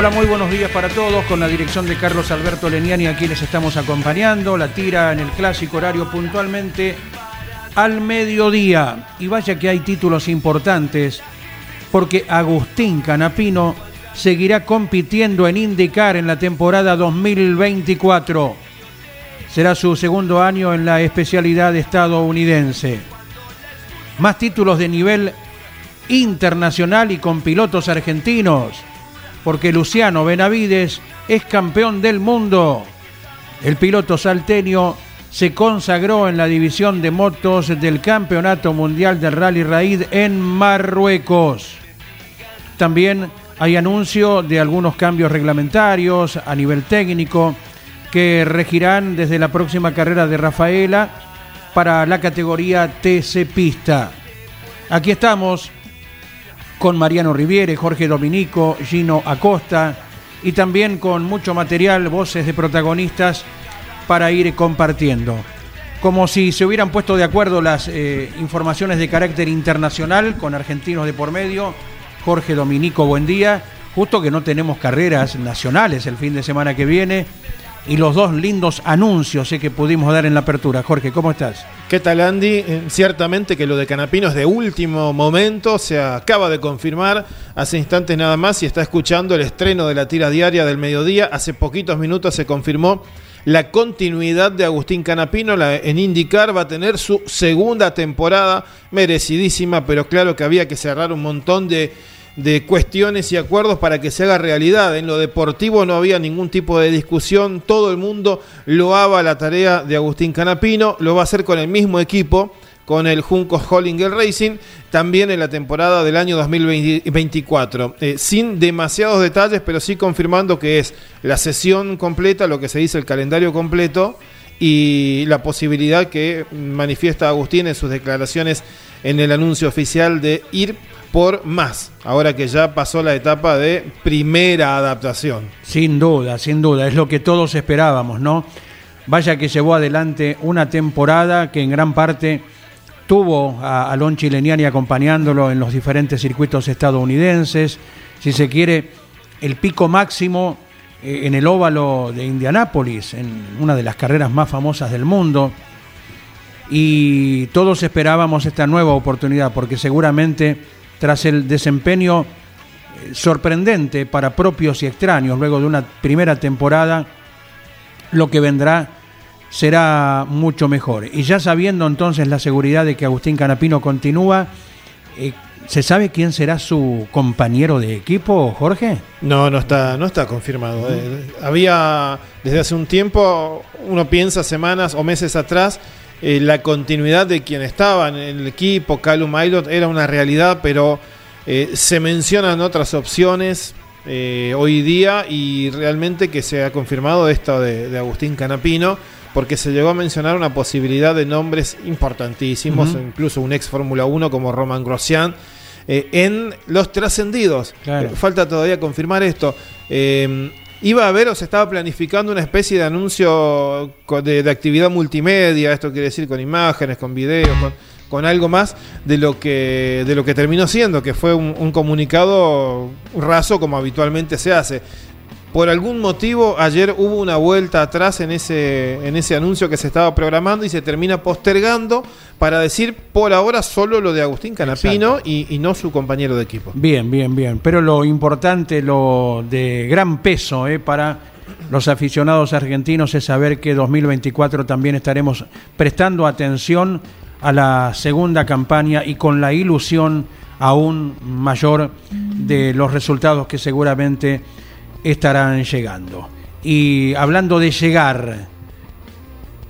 Hola, muy buenos días para todos. Con la dirección de Carlos Alberto Leniani, aquí les estamos acompañando. La tira en el clásico horario puntualmente al mediodía. Y vaya que hay títulos importantes, porque Agustín Canapino seguirá compitiendo en IndyCar en la temporada 2024. Será su segundo año en la especialidad estadounidense. Más títulos de nivel internacional y con pilotos argentinos porque Luciano Benavides es campeón del mundo. El piloto salteño se consagró en la división de motos del Campeonato Mundial del Rally Raid en Marruecos. También hay anuncio de algunos cambios reglamentarios a nivel técnico que regirán desde la próxima carrera de Rafaela para la categoría TC Pista. Aquí estamos con Mariano Riviere, Jorge Dominico, Gino Acosta y también con mucho material, voces de protagonistas para ir compartiendo. Como si se hubieran puesto de acuerdo las eh, informaciones de carácter internacional con argentinos de por medio. Jorge Dominico, buen día. Justo que no tenemos carreras nacionales el fin de semana que viene y los dos lindos anuncios eh, que pudimos dar en la apertura. Jorge, ¿cómo estás? ¿Qué tal Andy? Eh, ciertamente que lo de Canapino es de último momento, se acaba de confirmar hace instantes nada más y está escuchando el estreno de la tira diaria del mediodía. Hace poquitos minutos se confirmó la continuidad de Agustín Canapino en IndyCar, va a tener su segunda temporada merecidísima, pero claro que había que cerrar un montón de de cuestiones y acuerdos para que se haga realidad. En lo deportivo no había ningún tipo de discusión, todo el mundo loaba la tarea de Agustín Canapino, lo va a hacer con el mismo equipo, con el Junco Hollinger Racing, también en la temporada del año 2024, eh, sin demasiados detalles, pero sí confirmando que es la sesión completa, lo que se dice el calendario completo, y la posibilidad que manifiesta Agustín en sus declaraciones en el anuncio oficial de ir por más, ahora que ya pasó la etapa de primera adaptación. Sin duda, sin duda, es lo que todos esperábamos, ¿no? Vaya que llevó adelante una temporada que en gran parte tuvo a Alon Chileniani acompañándolo en los diferentes circuitos estadounidenses, si se quiere, el pico máximo eh, en el óvalo de Indianápolis, en una de las carreras más famosas del mundo, y todos esperábamos esta nueva oportunidad, porque seguramente tras el desempeño eh, sorprendente para propios y extraños luego de una primera temporada, lo que vendrá será mucho mejor. Y ya sabiendo entonces la seguridad de que Agustín Canapino continúa, eh, ¿se sabe quién será su compañero de equipo, Jorge? No, no está, no está confirmado. Eh, había desde hace un tiempo, uno piensa semanas o meses atrás, eh, la continuidad de quien estaba en el equipo, Calum Aylot, era una realidad, pero eh, se mencionan otras opciones eh, hoy día y realmente que se ha confirmado esto de, de, Agustín Canapino, porque se llegó a mencionar una posibilidad de nombres importantísimos, uh -huh. incluso un ex Fórmula 1 como Roman Grosjean. en los trascendidos. Claro. falta todavía confirmar esto. Iba a haber o se estaba planificando una especie de anuncio de, de actividad multimedia, esto quiere decir con imágenes, con videos, con, con algo más de lo que de lo que terminó siendo, que fue un, un comunicado raso como habitualmente se hace. Por algún motivo ayer hubo una vuelta atrás en ese, en ese anuncio que se estaba programando y se termina postergando para decir por ahora solo lo de Agustín Canapino y, y no su compañero de equipo. Bien, bien, bien. Pero lo importante, lo de gran peso eh, para los aficionados argentinos es saber que 2024 también estaremos prestando atención a la segunda campaña y con la ilusión aún mayor de los resultados que seguramente estarán llegando. Y hablando de llegar,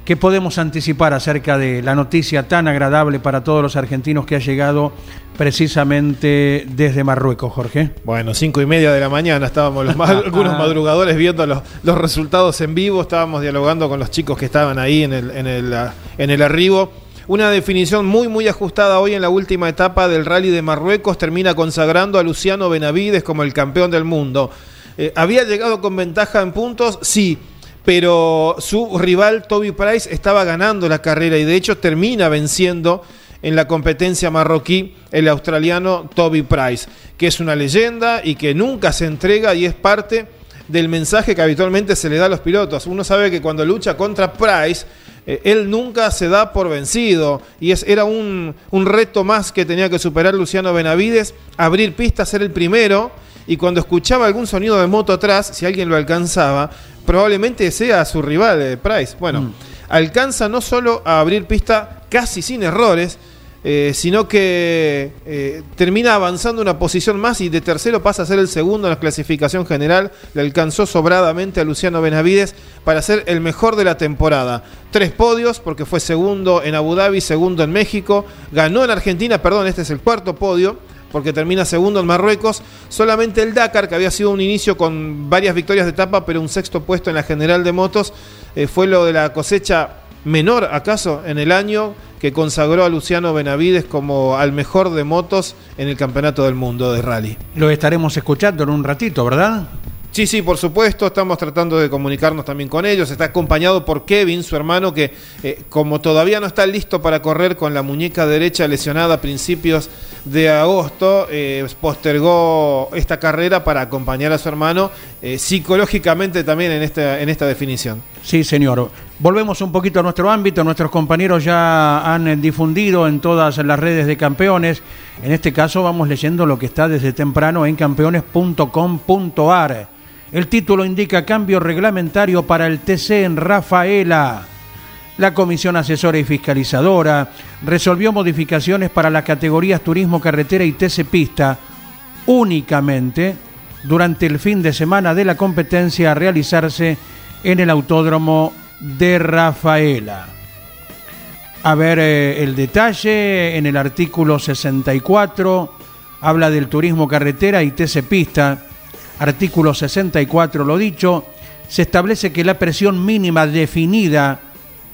¿Qué podemos anticipar acerca de la noticia tan agradable para todos los argentinos que ha llegado precisamente desde Marruecos, Jorge? Bueno, cinco y media de la mañana estábamos los ma- algunos madrugadores viendo los, los resultados en vivo, estábamos dialogando con los chicos que estaban ahí en el, en el, en el arribo. Una definición muy muy ajustada hoy en la última etapa del rally de Marruecos termina consagrando a Luciano Benavides como el campeón del mundo. Eh, ¿Había llegado con ventaja en puntos? Sí, pero su rival Toby Price estaba ganando la carrera y de hecho termina venciendo en la competencia marroquí el australiano Toby Price, que es una leyenda y que nunca se entrega y es parte del mensaje que habitualmente se le da a los pilotos. Uno sabe que cuando lucha contra Price, eh, él nunca se da por vencido y es, era un, un reto más que tenía que superar Luciano Benavides, abrir pista, ser el primero y cuando escuchaba algún sonido de moto atrás, si alguien lo alcanzaba, probablemente sea su rival, eh, Price. Bueno, alcanza no solo a abrir pista casi sin errores, eh, sino que eh, termina avanzando una posición más y de tercero pasa a ser el segundo en la clasificación general. Le alcanzó sobradamente a Luciano Benavides para ser el mejor de la temporada. Tres podios, porque fue segundo en Abu Dhabi, segundo en México, ganó en Argentina, perdón, este es el cuarto podio porque termina segundo en Marruecos. Solamente el Dakar, que había sido un inicio con varias victorias de etapa, pero un sexto puesto en la general de motos, eh, fue lo de la cosecha menor, acaso, en el año que consagró a Luciano Benavides como al mejor de motos en el Campeonato del Mundo de Rally. Lo estaremos escuchando en un ratito, ¿verdad? Sí, sí, por supuesto, estamos tratando de comunicarnos también con ellos. Está acompañado por Kevin, su hermano, que eh, como todavía no está listo para correr con la muñeca derecha lesionada a principios de agosto, eh, postergó esta carrera para acompañar a su hermano eh, psicológicamente también en esta, en esta definición. Sí, señor. Volvemos un poquito a nuestro ámbito. Nuestros compañeros ya han difundido en todas las redes de campeones. En este caso vamos leyendo lo que está desde temprano en campeones.com.ar. El título indica cambio reglamentario para el TC en Rafaela. La Comisión Asesora y Fiscalizadora resolvió modificaciones para las categorías Turismo Carretera y TC Pista únicamente durante el fin de semana de la competencia a realizarse en el Autódromo de Rafaela. A ver eh, el detalle en el artículo 64, habla del turismo carretera y TC Pista. Artículo 64, lo dicho, se establece que la presión mínima definida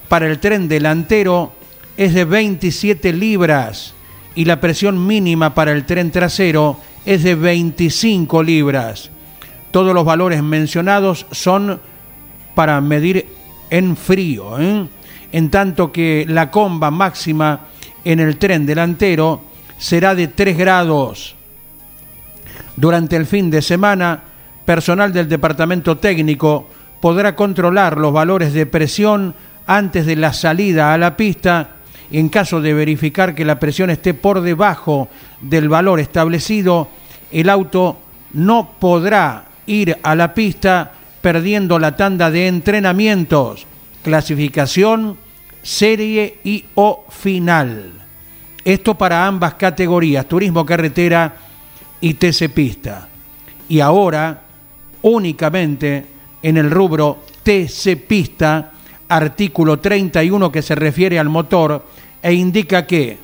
para el tren delantero es de 27 libras y la presión mínima para el tren trasero es de 25 libras. Todos los valores mencionados son para medir en frío, ¿eh? en tanto que la comba máxima en el tren delantero será de 3 grados. Durante el fin de semana, personal del departamento técnico podrá controlar los valores de presión antes de la salida a la pista en caso de verificar que la presión esté por debajo del valor establecido, el auto no podrá ir a la pista perdiendo la tanda de entrenamientos, clasificación, serie y o final. Esto para ambas categorías, turismo carretera y TC pista. Y ahora, únicamente en el rubro TC pista, artículo 31 que se refiere al motor e indica que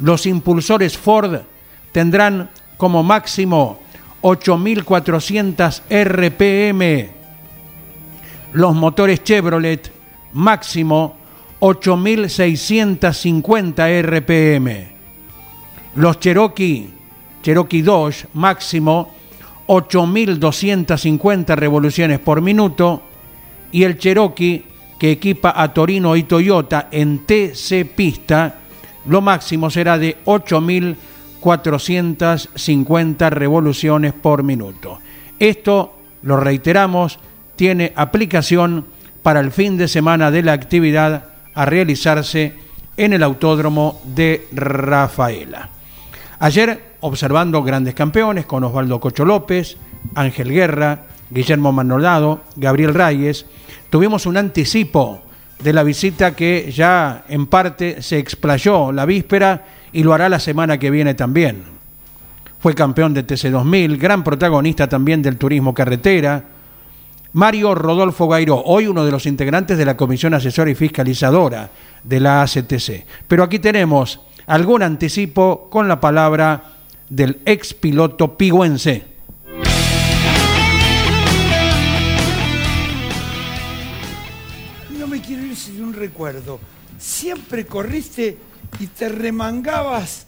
los impulsores Ford tendrán como máximo 8.400 RPM, los motores Chevrolet máximo 8.650 RPM, los Cherokee, Cherokee Dodge máximo 8.250 revoluciones por minuto y el Cherokee que equipa a Torino y Toyota en TC pista, lo máximo será de 8.450 revoluciones por minuto. Esto, lo reiteramos, tiene aplicación para el fin de semana de la actividad a realizarse en el Autódromo de Rafaela. Ayer, observando grandes campeones con Osvaldo Cocho López, Ángel Guerra, Guillermo Manolado, Gabriel Reyes, tuvimos un anticipo de la visita que ya en parte se explayó la víspera y lo hará la semana que viene también. Fue campeón de TC2000, gran protagonista también del turismo carretera. Mario Rodolfo Gairo, hoy uno de los integrantes de la Comisión Asesora y Fiscalizadora de la ACTC. Pero aquí tenemos algún anticipo con la palabra del ex piloto pigüense. No me quiero ir sin un recuerdo. Siempre corriste y te remangabas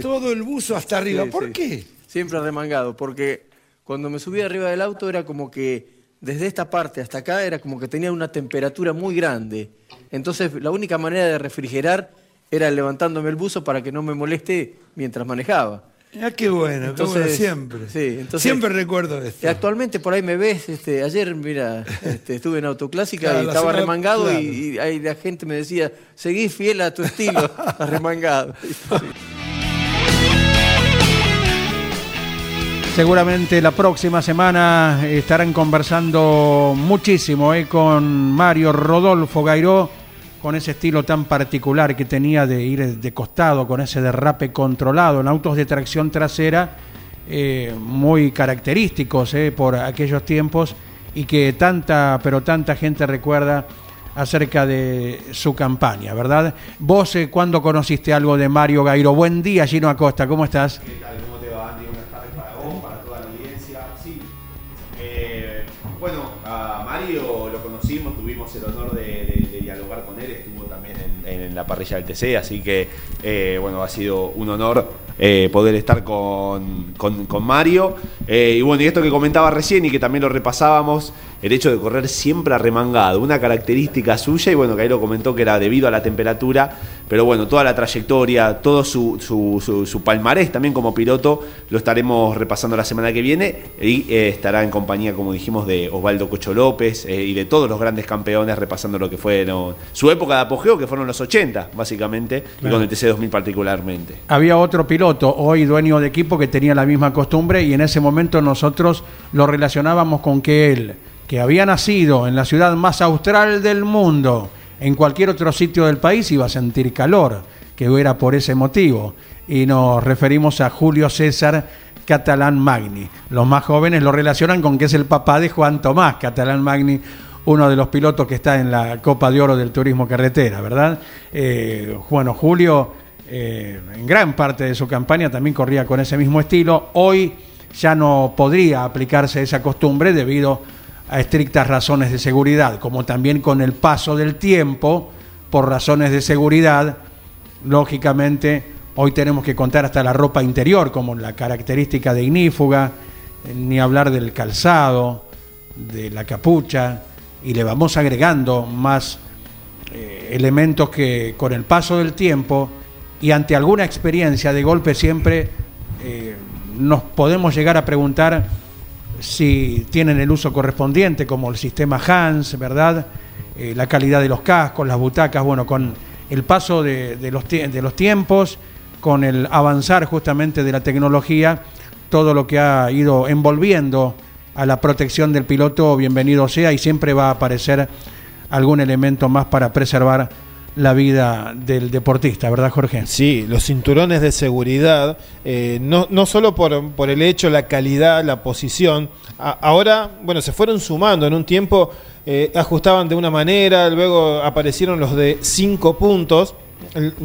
todo el buzo hasta arriba. Sí, ¿Por sí. qué? Siempre remangado, porque cuando me subí arriba del auto era como que desde esta parte hasta acá era como que tenía una temperatura muy grande. Entonces la única manera de refrigerar era levantándome el buzo para que no me moleste mientras manejaba. Ah, qué bueno, Entonces, siempre. sí, entonces- siempre recuerdo esto. Actualmente por ahí me ves, este, ayer, mira, este, estuve en autoclásica Claro, y estaba semana- remangado claro. y, y ahí la gente me decía, seguí fiel a tu estilo, remangado. Seguramente la próxima semana estarán conversando muchísimo eh, con Mario Rodolfo Gairó, con ese estilo tan particular que tenía de ir de costado, con ese derrape controlado en autos de tracción trasera, eh, muy característicos eh, por aquellos tiempos y que tanta, pero tanta gente recuerda acerca de su campaña, ¿verdad? Vos, eh, ¿cuándo conociste algo de Mario Gairo? Buen día, Gino Acosta, ¿cómo estás? ¿Qué tal? La parrilla del TC, así que, eh, bueno, ha sido un honor eh, poder estar con, con- con Mario. Eh, y bueno, y esto que comentaba recién y que también lo repasábamos, el hecho de correr siempre arremangado, una característica suya, y bueno, que ahí lo comentó que era debido a la temperatura, pero bueno, toda la trayectoria, todo su, su, su- su palmarés también como piloto, lo estaremos repasando la semana que viene y eh, estará en compañía, como dijimos, de Osvaldo Cocho López y de todos los grandes campeones repasando lo que fue ¿no? su época de apogeo, que fueron los 80, básicamente, y con el TC2000 particularmente. Había otro piloto, hoy dueño de equipo, que tenía la misma costumbre y en ese momento nosotros lo relacionábamos con que él, que había nacido en la ciudad más austral del mundo, en cualquier otro sitio del país iba a sentir calor, que era por ese motivo. Y nos referimos a Julio César Catalán Magni. Los más jóvenes lo relacionan con que es el papá de Juan Tomás Catalán Magni, uno de los pilotos que está en la Copa de Oro del Turismo Carretera, ¿verdad? Eh, bueno, Julio, eh, en gran parte de su campaña también corría con ese mismo estilo. Hoy ya no podría aplicarse esa costumbre debido a estrictas razones de seguridad, como también con el paso del tiempo, por razones de seguridad, lógicamente hoy tenemos que contar hasta la ropa interior como la característica de ignífuga, eh, ni hablar del calzado, de la capucha, y le vamos agregando más eh, elementos que con el paso del tiempo y ante alguna experiencia de golpe siempre eh, nos podemos llegar a preguntar si tienen el uso correspondiente, como el sistema Hans, ¿verdad? Eh, la calidad de los cascos, las butacas, bueno, con el paso de, los, de los tiempos, con el avanzar justamente de la tecnología, todo lo que ha ido envolviendo a la protección del piloto, bienvenido sea, y siempre va a aparecer algún elemento más para preservar la vida del deportista, ¿verdad, Jorge? Sí, los cinturones de seguridad, eh, no, no solo por, por el hecho, la calidad, la posición, ahora, bueno, se fueron sumando en un tiempo, eh, ajustaban de una manera, luego aparecieron los de cinco puntos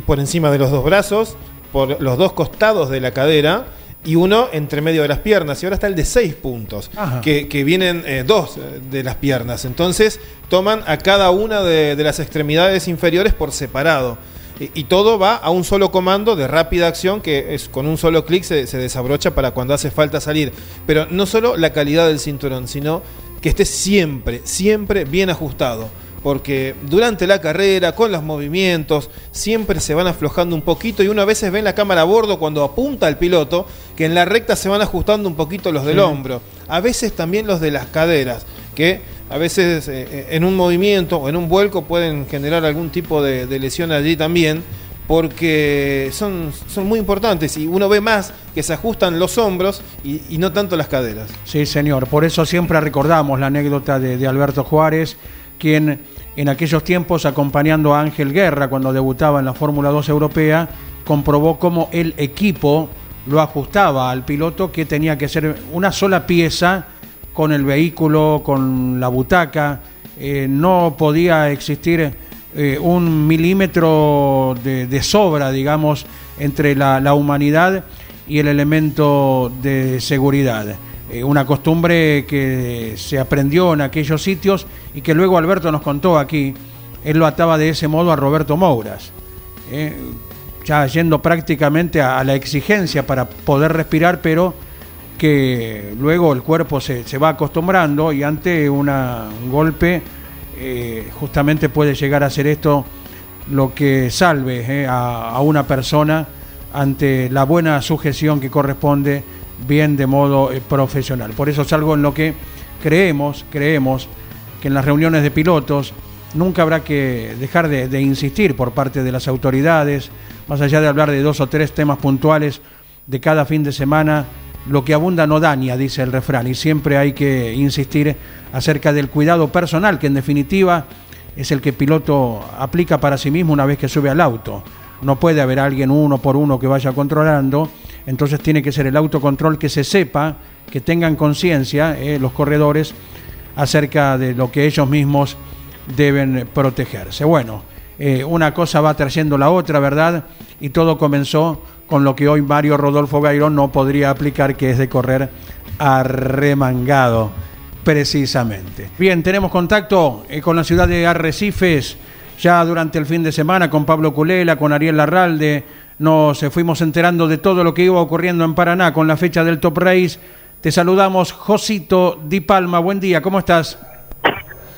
por encima de los dos brazos, por los dos costados de la cadera y uno entre medio de las piernas, y ahora está el de seis puntos, que, que vienen eh, dos eh, de las piernas, entonces toman a cada una de, de las extremidades inferiores por separado. Y, y todo va a un solo comando de rápida acción que es con un solo clic se, se desabrocha para cuando hace falta salir. Pero no solo la calidad del cinturón, sino que esté siempre, siempre bien ajustado. Porque durante la carrera, con los movimientos, siempre se van aflojando un poquito y uno a veces ve en la cámara a bordo cuando apunta al piloto que en la recta se van ajustando un poquito los del Sí. hombro. A veces también los de las caderas, que a veces eh, eh, en un movimiento o en un vuelco pueden generar algún tipo de, de lesión allí también, porque son, son muy importantes y uno ve más que se ajustan los hombros y, y no tanto las caderas. Sí, señor. Por eso siempre recordamos la anécdota de, de Alberto Juárez, quien en aquellos tiempos, acompañando a Ángel Guerra cuando debutaba en la Fórmula 2 europea, comprobó cómo el equipo lo ajustaba al piloto que tenía que ser una sola pieza con el vehículo, con la butaca. Eh, no podía existir eh, un milímetro de, sobra, digamos, entre la humanidad y el elemento de seguridad. Eh, una costumbre que se aprendió en aquellos sitios y que luego Alberto nos contó aquí. Él lo ataba de ese modo a Roberto Mouras. eh, ya yendo prácticamente a, la exigencia para poder respirar, pero que luego el cuerpo se, se va acostumbrando y ante un golpe eh, justamente puede llegar a ser esto lo que salve a una persona ante la buena sujeción que corresponde bien de modo eh, profesional. Por eso es algo en lo que creemos, creemos que en las reuniones de pilotos nunca habrá que dejar de, de insistir por parte de las autoridades, más allá de hablar de dos o tres temas puntuales de cada fin de semana, lo que abunda no daña, dice el refrán, y siempre hay que insistir acerca del cuidado personal, que en definitiva es el que el piloto aplica para sí mismo una vez que sube al auto. No puede haber alguien uno por uno que vaya controlando, entonces tiene que ser el autocontrol que se sepa, que tengan conciencia eh, los corredores acerca de lo que ellos mismos deben protegerse. Bueno, eh, una cosa va trayendo la otra, ¿verdad? Y todo comenzó con lo que hoy Mario Rodolfo Gairón no podría aplicar, que es de correr arremangado, precisamente. Bien, tenemos contacto eh, con la ciudad de Arrecifes ya durante el fin de semana con Pablo Culela, con Ariel Larralde. Nos fuimos enterando de todo lo que iba ocurriendo en Paraná con la fecha del Top Race. Te saludamos, Josito Di Palma. Buen día, ¿cómo estás?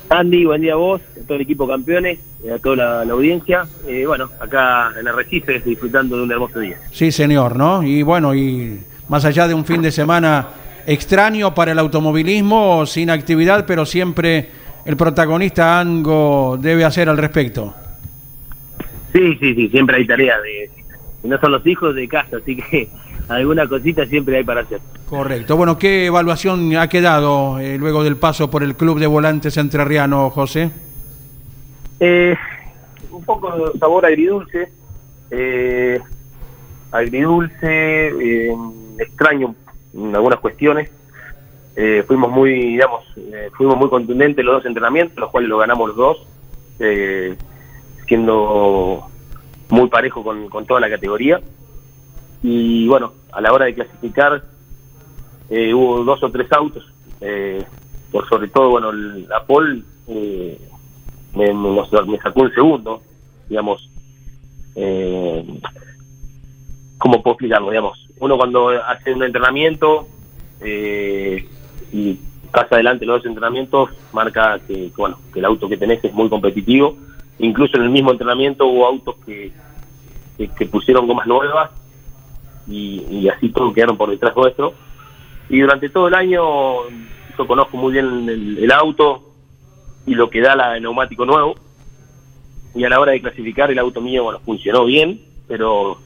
Andy, buen día a vos, a todo el equipo campeones, eh, a toda la, la audiencia. Eh, bueno, acá en Arrecife disfrutando de un hermoso día. Sí, señor, ¿no? Y bueno, y más allá de un fin de semana extraño para el automovilismo, sin actividad, pero siempre el protagonista algo debe hacer al respecto. Sí, sí, sí, siempre hay tarea de... No son los hijos de casa, así que alguna cosita siempre hay para hacer. Correcto. Bueno, ¿qué evaluación ha quedado eh, luego del paso por el Club de Volantes Entrerriano, José? Eh, un poco de sabor agridulce, eh, agridulce, eh, extraño en algunas cuestiones. Eh, fuimos muy, digamos, eh, fuimos muy contundentes los dos entrenamientos, los cuales lo ganamos los dos, eh, siendo muy parejo con, con toda la categoría. Y bueno, a la hora de clasificar eh, hubo dos o tres autos, eh, por sobre todo, bueno, la Paul eh, me, me, me sacó un segundo, digamos. Eh, ¿Cómo puedo explicarlo? Digamos, uno cuando hace un entrenamiento eh, y pasa adelante los dos entrenamientos, marca que, bueno, que el auto que tenés es muy competitivo. Incluso en el mismo entrenamiento hubo autos que, que, pusieron gomas nuevas y, así todos quedaron por detrás nuestro. Y durante todo el año yo conozco muy bien el, auto y lo que da la, el neumático nuevo. Y a la hora de clasificar el auto mío bueno, funcionó bien, pero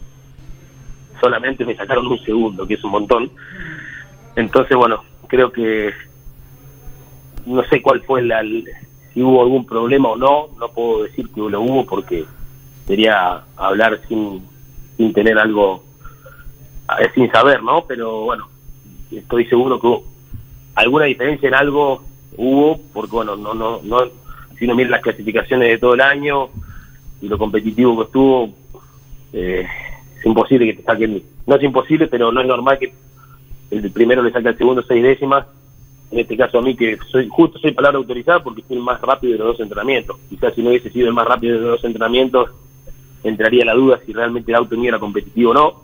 solamente me sacaron un segundo, que es un montón. Entonces, bueno, creo que no sé cuál fue la, si hubo algún problema o no, no puedo decir que lo hubo porque sería hablar sin, sin tener algo, eh, sin saber, ¿no? Pero bueno, estoy seguro que hubo alguna diferencia en algo hubo, porque bueno, no, no, no, si uno mira las clasificaciones de todo el año y lo competitivo que estuvo, eh, es imposible que te saquen, no es imposible, pero no es normal que el primero le saque al segundo seis décimas, en este caso a mí que soy justo soy palabra autorizada porque fui el más rápido de los dos entrenamientos, quizás si no hubiese sido el más rápido de los dos entrenamientos entraría la duda si realmente el auto mío era competitivo o no.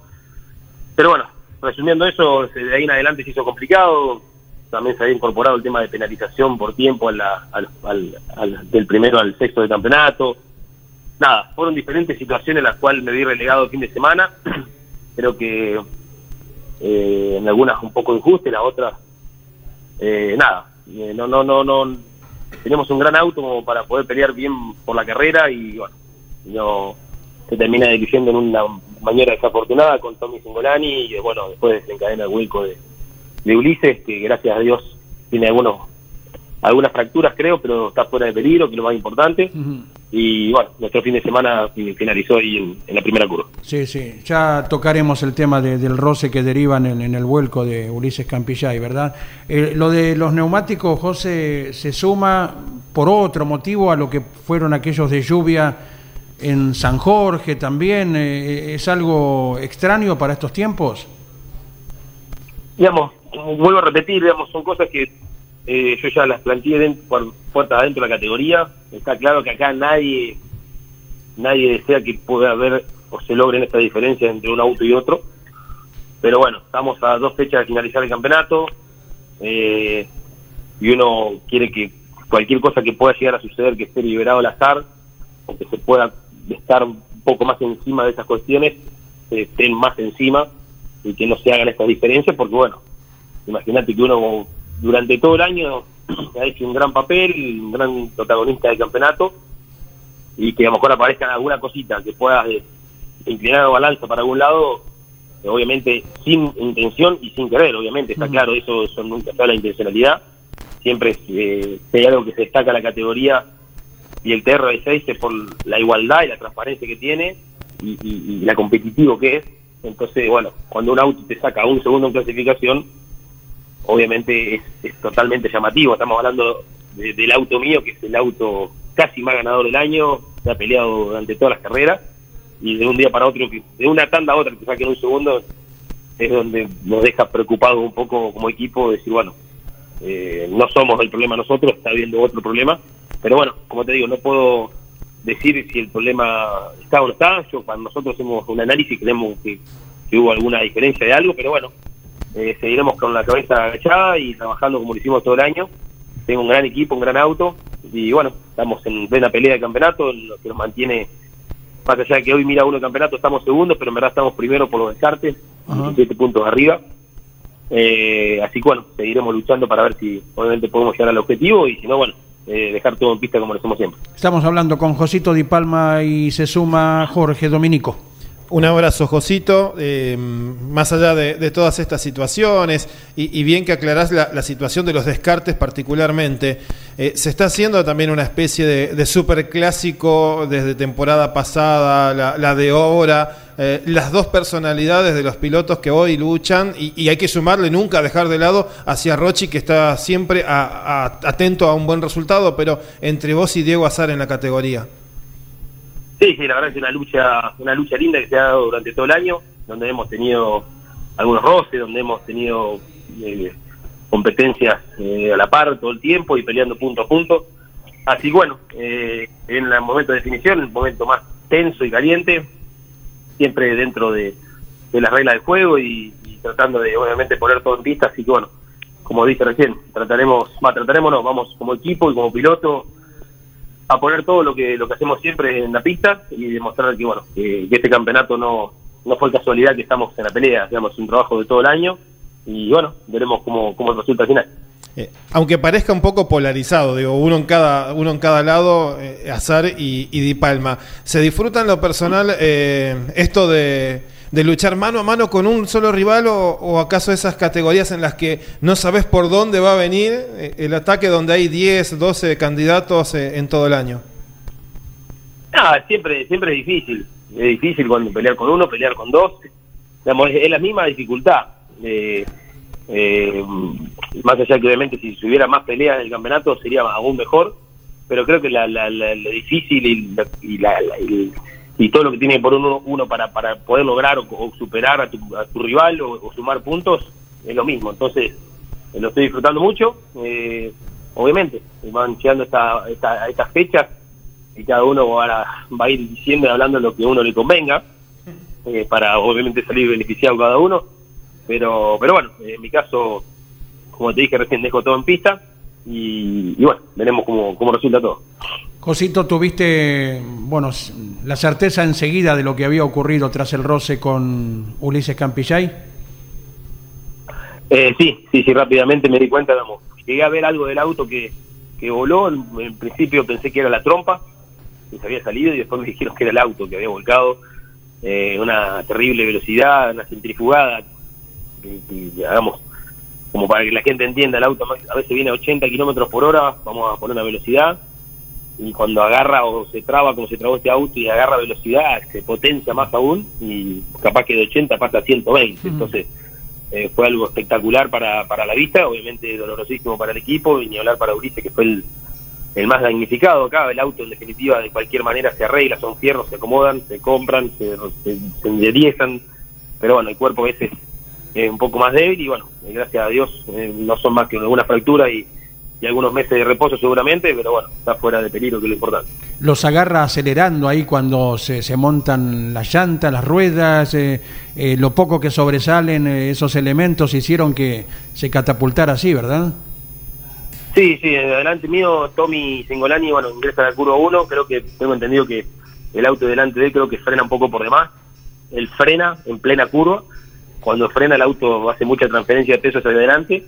Pero bueno, resumiendo eso, de ahí en adelante se hizo complicado. También se había incorporado el tema de penalización por tiempo a la- al- al- del primero al sexto de campeonato. Nada, fueron diferentes situaciones las cuales me vi relegado el fin de semana. Creo que eh, en algunas un poco injustas, en las otras eh, nada. Eh, no, no, no, no. Tenemos un gran auto como para poder pelear bien por la carrera y bueno, no se termina dirigiendo en una manera desafortunada con Tommy Singolani y bueno, después desencadena el vuelco de, de Ulises, que gracias a Dios tiene algunos algunas fracturas creo, pero está fuera de peligro, que es lo más importante. Y bueno, nuestro fin de semana fi- finalizó ahí en, en la primera curva. Sí, sí, ya tocaremos el tema de- del roce que derivan en, en el vuelco de Ulises Campillay, ¿verdad? Eh, lo de los neumáticos, José, se suma por otro motivo a lo que fueron aquellos de lluvia en San Jorge también. eh, ¿Es algo extraño para estos tiempos? digamos, vuelvo a repetir, digamos, son cosas que eh, yo ya las planteé dentro, por puertas adentro de la categoría. Está claro que acá nadie nadie desea que pueda haber o se logren estas diferencias entre un auto y otro. Pero bueno, estamos a dos fechas de finalizar el campeonato eh, y uno quiere que cualquier cosa que pueda llegar a suceder, que esté liberado al azar o que se pueda estar un poco más encima de esas cuestiones, eh, estén más encima y que no se hagan estas diferencias, porque bueno, imagínate que uno durante todo el año ha hecho un gran papel, un gran protagonista del campeonato, y que a lo mejor aparezca alguna cosita que pueda eh, inclinar la balanza para algún lado, eh, obviamente sin intención y sin querer, obviamente, está claro, eso, eso nunca está la intencionalidad, siempre eh, hay algo que se destaca la categoría y el TR6 es por la igualdad y la transparencia que tiene y, y- y la competitivo que es. Entonces, bueno, cuando un auto te saca un segundo en clasificación, obviamente es, es totalmente llamativo. Estamos hablando de- del auto mío, que es el auto casi más ganador del año, se ha peleado durante todas las carreras, y de un día para otro, de una tanda a otra que saquen un segundo, es donde nos deja preocupados un poco como equipo, decir, bueno, eh, no somos el problema nosotros, está habiendo otro problema, pero bueno, como te digo, no puedo decir si el problema está o no está, yo cuando nosotros hacemos un análisis creemos que, que hubo alguna diferencia de algo, pero bueno, eh, seguiremos con la cabeza agachada y trabajando como lo hicimos todo el año, tengo un gran equipo, un gran auto, y bueno, estamos en plena pelea de campeonato, lo que nos mantiene, más allá de que hoy mira uno el campeonato, estamos segundos, pero en verdad estamos primero por los descartes, 17 puntos arriba, eh, así que bueno, seguiremos luchando para ver si obviamente podemos llegar al objetivo y si no, bueno, eh, dejar todo en pista como lo hacemos siempre. Estamos hablando con Josito Di Palma y se suma Jorge Dominico. Un abrazo, Josito. Eh, más allá de, todas estas situaciones, y, bien que aclarás la, situación de los descartes particularmente, eh, se está haciendo también una especie de, de superclásico desde temporada pasada, la, de ahora, eh, las dos personalidades de los pilotos que hoy luchan, y, hay que sumarle, nunca dejar de lado hacia Rochi, que está siempre a- atento a un buen resultado, pero entre vos y Diego Azar en la categoría. Sí, sí, la verdad es una lucha, una lucha linda que se ha dado durante todo el año, donde hemos tenido algunos roces, donde hemos tenido eh, competencias eh, a la par todo el tiempo y peleando punto a punto. Así bueno, eh, en el momento de definición, el momento más tenso y caliente, siempre dentro de, las reglas del juego y, y tratando de obviamente poner todo en pista, así que bueno, como dije recién, trataremos, va, trataremos no, vamos como equipo y como piloto a poner todo lo que lo que hacemos siempre en la pista y demostrar que bueno que, este campeonato no no fue casualidad que estamos en la pelea digamos un trabajo de todo el año y bueno veremos cómo, cómo resulta al final Eh, aunque parezca un poco polarizado, digo, uno en cada, uno en cada lado, eh, Azar y, y Di Palma. ¿Se disfruta en lo personal eh, esto de, de luchar mano a mano con un solo rival o, o acaso esas categorías en las que no sabes por dónde va a venir eh, el ataque donde hay 10, 12 candidatos eh, en todo el año? Ah, siempre, siempre es difícil. Es difícil cuando pelear con uno, pelear con dos. Digamos, es, la misma dificultad. Eh, eh, más allá que obviamente si hubiera más peleas en el campeonato sería aún mejor, pero creo que la, la, la- lo difícil y, la- y, la- la- y- todo lo que tiene por uno, uno para, para poder lograr o, superar a tu, a tu rival o, sumar puntos es lo mismo. Entonces, eh, lo estoy disfrutando mucho. Eh, obviamente, van llegando esta, esta, a estas fechas y cada uno va a, va a ir diciendo y hablando lo que a uno le convenga, eh, para obviamente salir beneficiado cada uno. Pero, pero bueno, en mi caso, como te dije recién, dejo todo en pista y, y bueno, veremos cómo, cómo resulta todo. Josito, tuviste, bueno, la certeza enseguida de lo que había ocurrido tras el roce con Ulises Campillay. Eh, sí, sí, sí, rápidamente me di cuenta, digamos, llegué a ver algo del auto que, que voló, en, principio pensé que era la trompa, que se había salido y después me dijeron que era el auto que había volcado, eh, una terrible velocidad, una centrifugada, que, digamos, como para que la gente entienda, el auto a veces viene a 80 kilómetros por hora, vamos a poner una velocidad, y cuando agarra o se traba como se trabó este auto y agarra velocidad, se potencia más aún, y capaz que de 80 pasa a 120, entonces eh, fue algo espectacular para, para la vista, obviamente dolorosísimo para el equipo, y ni hablar para Ulises, que fue el, el más damnificado acá. El auto, en definitiva, de cualquier manera se arregla, son fierros, se acomodan, se compran, se, se, se enderezan, pero bueno, el cuerpo a veces es un poco más débil, y bueno, eh, gracias a Dios eh, no son más que alguna fractura y, y algunos meses de reposo seguramente, pero bueno, está fuera de peligro, que es lo importante. Los agarra acelerando ahí cuando se, se montan las llantas, las ruedas, eh, eh, lo poco que sobresalen eh, esos elementos hicieron que se catapultara así, ¿verdad? Sí, sí, adelante mío, Tommy Singolani, bueno, ingresa a la curva 1, creo que tengo entendido que el auto delante de él creo que frena un poco por demás, él frena en plena curva, cuando frena el auto hace mucha transferencia de peso hacia adelante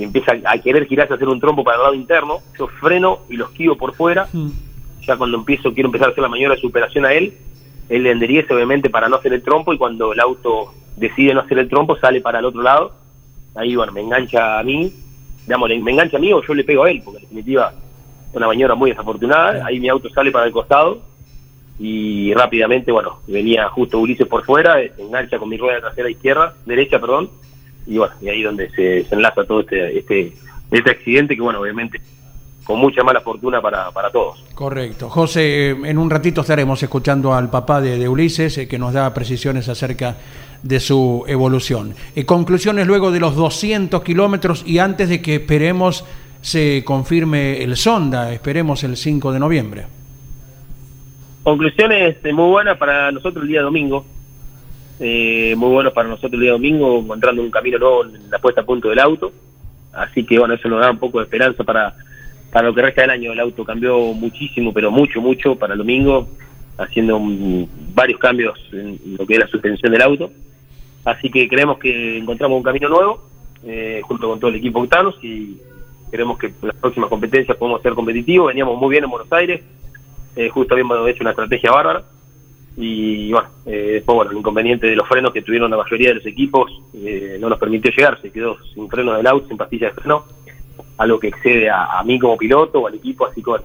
y empieza a querer girarse a hacer un trompo para el lado interno, yo freno y lo esquivo por fuera, ya cuando empiezo, quiero empezar a hacer la maniobra de superación a él, él le enderiece obviamente para no hacer el trompo y cuando el auto decide no hacer el trompo sale para el otro lado, ahí bueno, me engancha a mí, digamos, me engancha a mí o yo le pego a él, porque en definitiva es una maniobra muy desafortunada, ahí mi auto sale para el costado y rápidamente, bueno, venía justo Ulises por fuera, eh, se engancha con mi rueda trasera izquierda, derecha, perdón, y bueno, y ahí donde se, se enlaza todo este, este, este accidente que bueno, obviamente con mucha mala fortuna para, para todos. Correcto. José, eh, en un ratito estaremos escuchando al papá de, de Ulises, eh, que nos da precisiones acerca de su evolución. Eh, conclusiones luego de los 200 kilómetros y antes de que esperemos se confirme el sonda, esperemos el 5 de noviembre. Conclusiones muy buenas para nosotros el día domingo. Eh, muy buenos para nosotros el día domingo, encontrando un camino nuevo en la puesta a punto del auto. Así que bueno, eso nos da un poco de esperanza para, para lo que resta del año. El auto cambió muchísimo, pero mucho, mucho para el domingo, haciendo mm, varios cambios en lo que es la suspensión del auto. Así que creemos que encontramos un camino nuevo, eh, junto con todo el equipo Octanos, y creemos que en las próximas competencias podemos ser competitivos. Veníamos muy bien en Buenos Aires, eh, justo habíamos hecho una estrategia bárbara y bueno, eh, después bueno, el inconveniente de los frenos que tuvieron la mayoría de los equipos eh, no nos permitió llegar, se quedó sin freno del auto, sin pastilla de freno, algo que excede a, a mí como piloto o al equipo, así que bueno,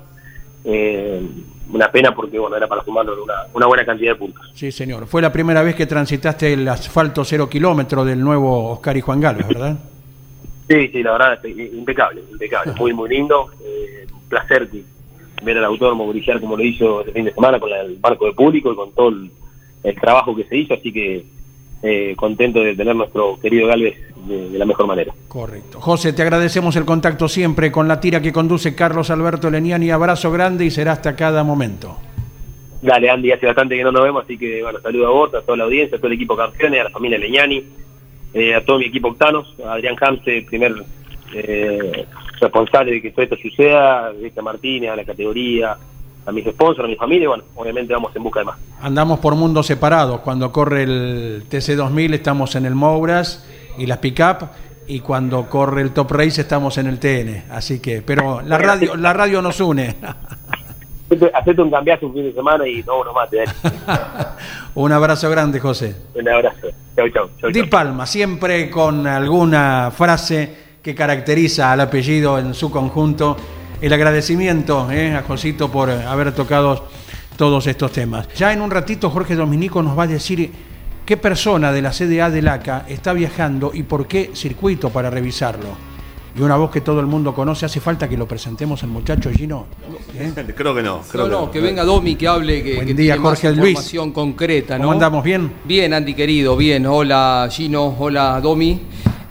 eh, una pena porque bueno, era para sumarlo una, una buena cantidad de puntos. Sí, señor. Fue la primera vez que transitaste el asfalto cero kilómetro del nuevo Oscar y Juan Galvez, ¿verdad? Sí, sí, la verdad, impecable, impecable, muy, muy lindo, eh, un placer que- ver al autónomo brillar como lo hizo este fin de semana con el marco de público y con todo el, el trabajo que se hizo, así que eh, contento de tener nuestro querido Galvez de, de la mejor manera. Correcto. José, te agradecemos el contacto siempre con la tira que conduce Carlos Alberto Leniani. Abrazo grande y será hasta cada momento. Dale, Andy, hace bastante que no nos vemos, así que bueno, saludo a vos, a toda la audiencia, a todo el equipo campeones, a la familia Leñani, eh, a todo mi equipo Octanos, a Adrián Hamse, primer eh, responsable de que todo esto suceda, a Cristian Martínez, a la categoría, a mis sponsors, a mi familia, y bueno, obviamente vamos en busca de más. Andamos por mundos separados. Cuando corre el TC2000 estamos en el Mouras y las pick-up y cuando corre el Top Race estamos en el TN. Así que, pero la radio, la radio nos une. Hacete- un cambiazo un fin de semana y no, no mate. Un abrazo grande, José. Un abrazo. Chau, chau. chau, Di chau. Palma, siempre con alguna frase que caracteriza al apellido en su conjunto. El agradecimiento eh, a Josito por haber tocado todos estos temas. Ya en un ratito Jorge Dominico nos va a decir qué persona de la CDA del ACA está viajando y por qué circuito para revisarlo. Y una voz que todo el mundo conoce, hace falta que lo presentemos al muchacho Gino. ¿Eh? Creo que no. Creo No, no, que que venga Domi, que hable, que, Buen que día, tiene más Jorge Luis. información concreta, ¿no? ¿Cómo andamos? ¿Bien? Bien, Andy querido, bien. Hola Gino, hola Domi.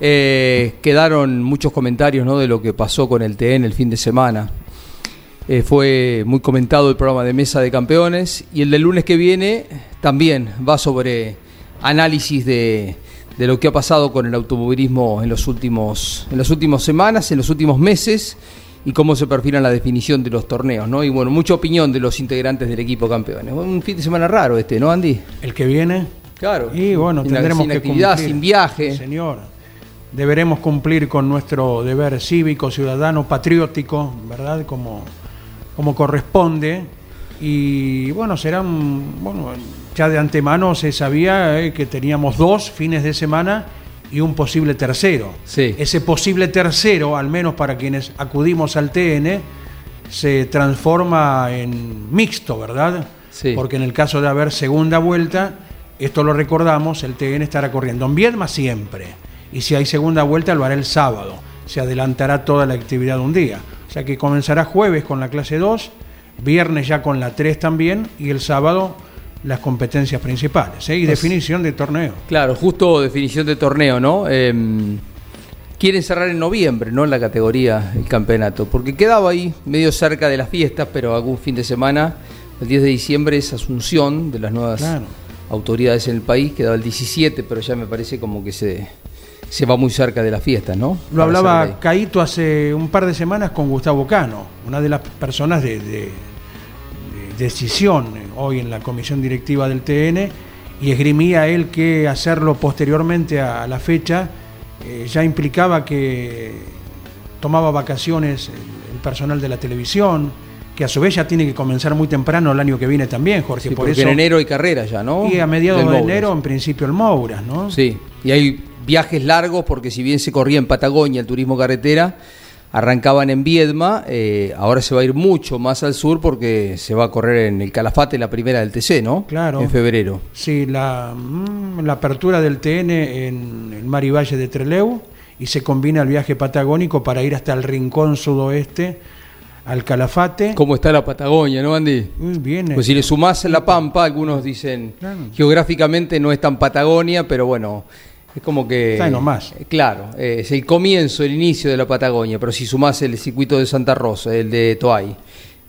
Eh, quedaron muchos comentarios ¿no? de lo que pasó con el TN el fin de semana. eh, fue muy comentado el programa de Mesa de Campeones y el del lunes que viene también va sobre análisis de, de lo que ha pasado con el automovilismo en los últimos en las últimas semanas, en los últimos meses y cómo se perfila la definición de los torneos, ¿no? Y bueno, mucha opinión de los integrantes del equipo campeones. Un fin de semana raro este, ¿no, Andy? El que viene. Claro. Y bueno, Sin- tendremos sin que actividad, cumplir. sin viaje. Señor, deberemos cumplir con nuestro deber cívico, ciudadano, patriótico, ¿verdad? Como, como corresponde. Y bueno, serán, bueno, ya de antemano se sabía eh, que teníamos dos fines de semana y un posible tercero. Sí. Ese posible tercero, al menos para quienes acudimos al TN, se transforma en mixto, ¿verdad? Sí. Porque en el caso de haber segunda vuelta, esto lo recordamos, el TN estará corriendo en Viedma siempre. Y si hay segunda vuelta, lo hará el sábado. Se adelantará toda la actividad un día. O sea que comenzará jueves con la clase 2, viernes ya con la 3 también, y el sábado las competencias principales. ¿eh? Y Pues- definición de torneo. Claro, justo definición de torneo, ¿no? Em, quieren cerrar en noviembre, ¿no? En la categoría el campeonato, porque quedaba ahí medio cerca de las fiestas, pero algún fin de semana, el 10 de diciembre es Asunción de las nuevas Claro. autoridades en el país, quedaba el 17, pero ya me parece como que se, se va muy cerca de las fiestas, ¿no? Lo Para hablaba Caito hace un par de semanas con Gustavo Cano, una de las personas de, de- de decisión eh, hoy en la comisión directiva del TN, y esgrimía él que hacerlo posteriormente a, la fecha eh, ya implicaba que tomaba vacaciones el, el personal de la televisión, que a su vez ya tiene que comenzar muy temprano el año que viene también, Jorge. Sí, por eso, en enero hay carrera ya, ¿no? y a mediados de enero, en principio, el Mouras, ¿no? Sí, y hay viajes largos porque si bien se corría en Patagonia el turismo carretera, arrancaban en Viedma, eh, ahora se va a ir mucho más al sur porque se va a correr en el Calafate la primera del TC, ¿no? Claro. En febrero. Sí, la, mm, la apertura del TN en el Mar y Valle de Treleu y se combina el viaje patagónico para ir hasta el rincón sudoeste, al Calafate. ¿Cómo está la Patagonia, no, Andy? Viene. Pues si le sumás la Pampa, algunos dicen Claro. geográficamente no es tan Patagonia, pero bueno, es como que. Está nomás. Eh, Claro, eh, es el comienzo, el inicio de la Patagonia, pero si sumás el circuito de Santa Rosa, el de Toay,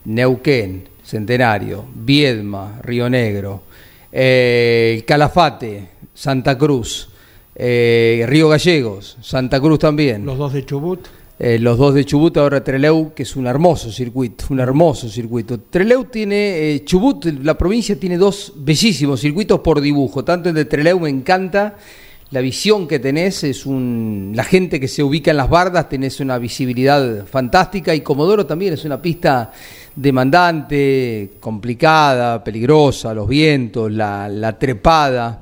Neuquén, Centenario, Viedma, Río Negro, eh, el Calafate, Santa Cruz, eh, Río Gallegos, Santa Cruz también. Los dos de Chubut. Eh, los dos de Chubut, ahora Treleu, que es un hermoso circuito, un hermoso circuito. Treleu tiene, eh, Chubut, la provincia tiene dos bellísimos circuitos por dibujo, tanto el de Treleu me encanta, la visión que tenés es un, la gente que se ubica en las bardas, tenés una visibilidad fantástica y Comodoro también es una pista demandante, complicada, peligrosa, los vientos, la, la trepada,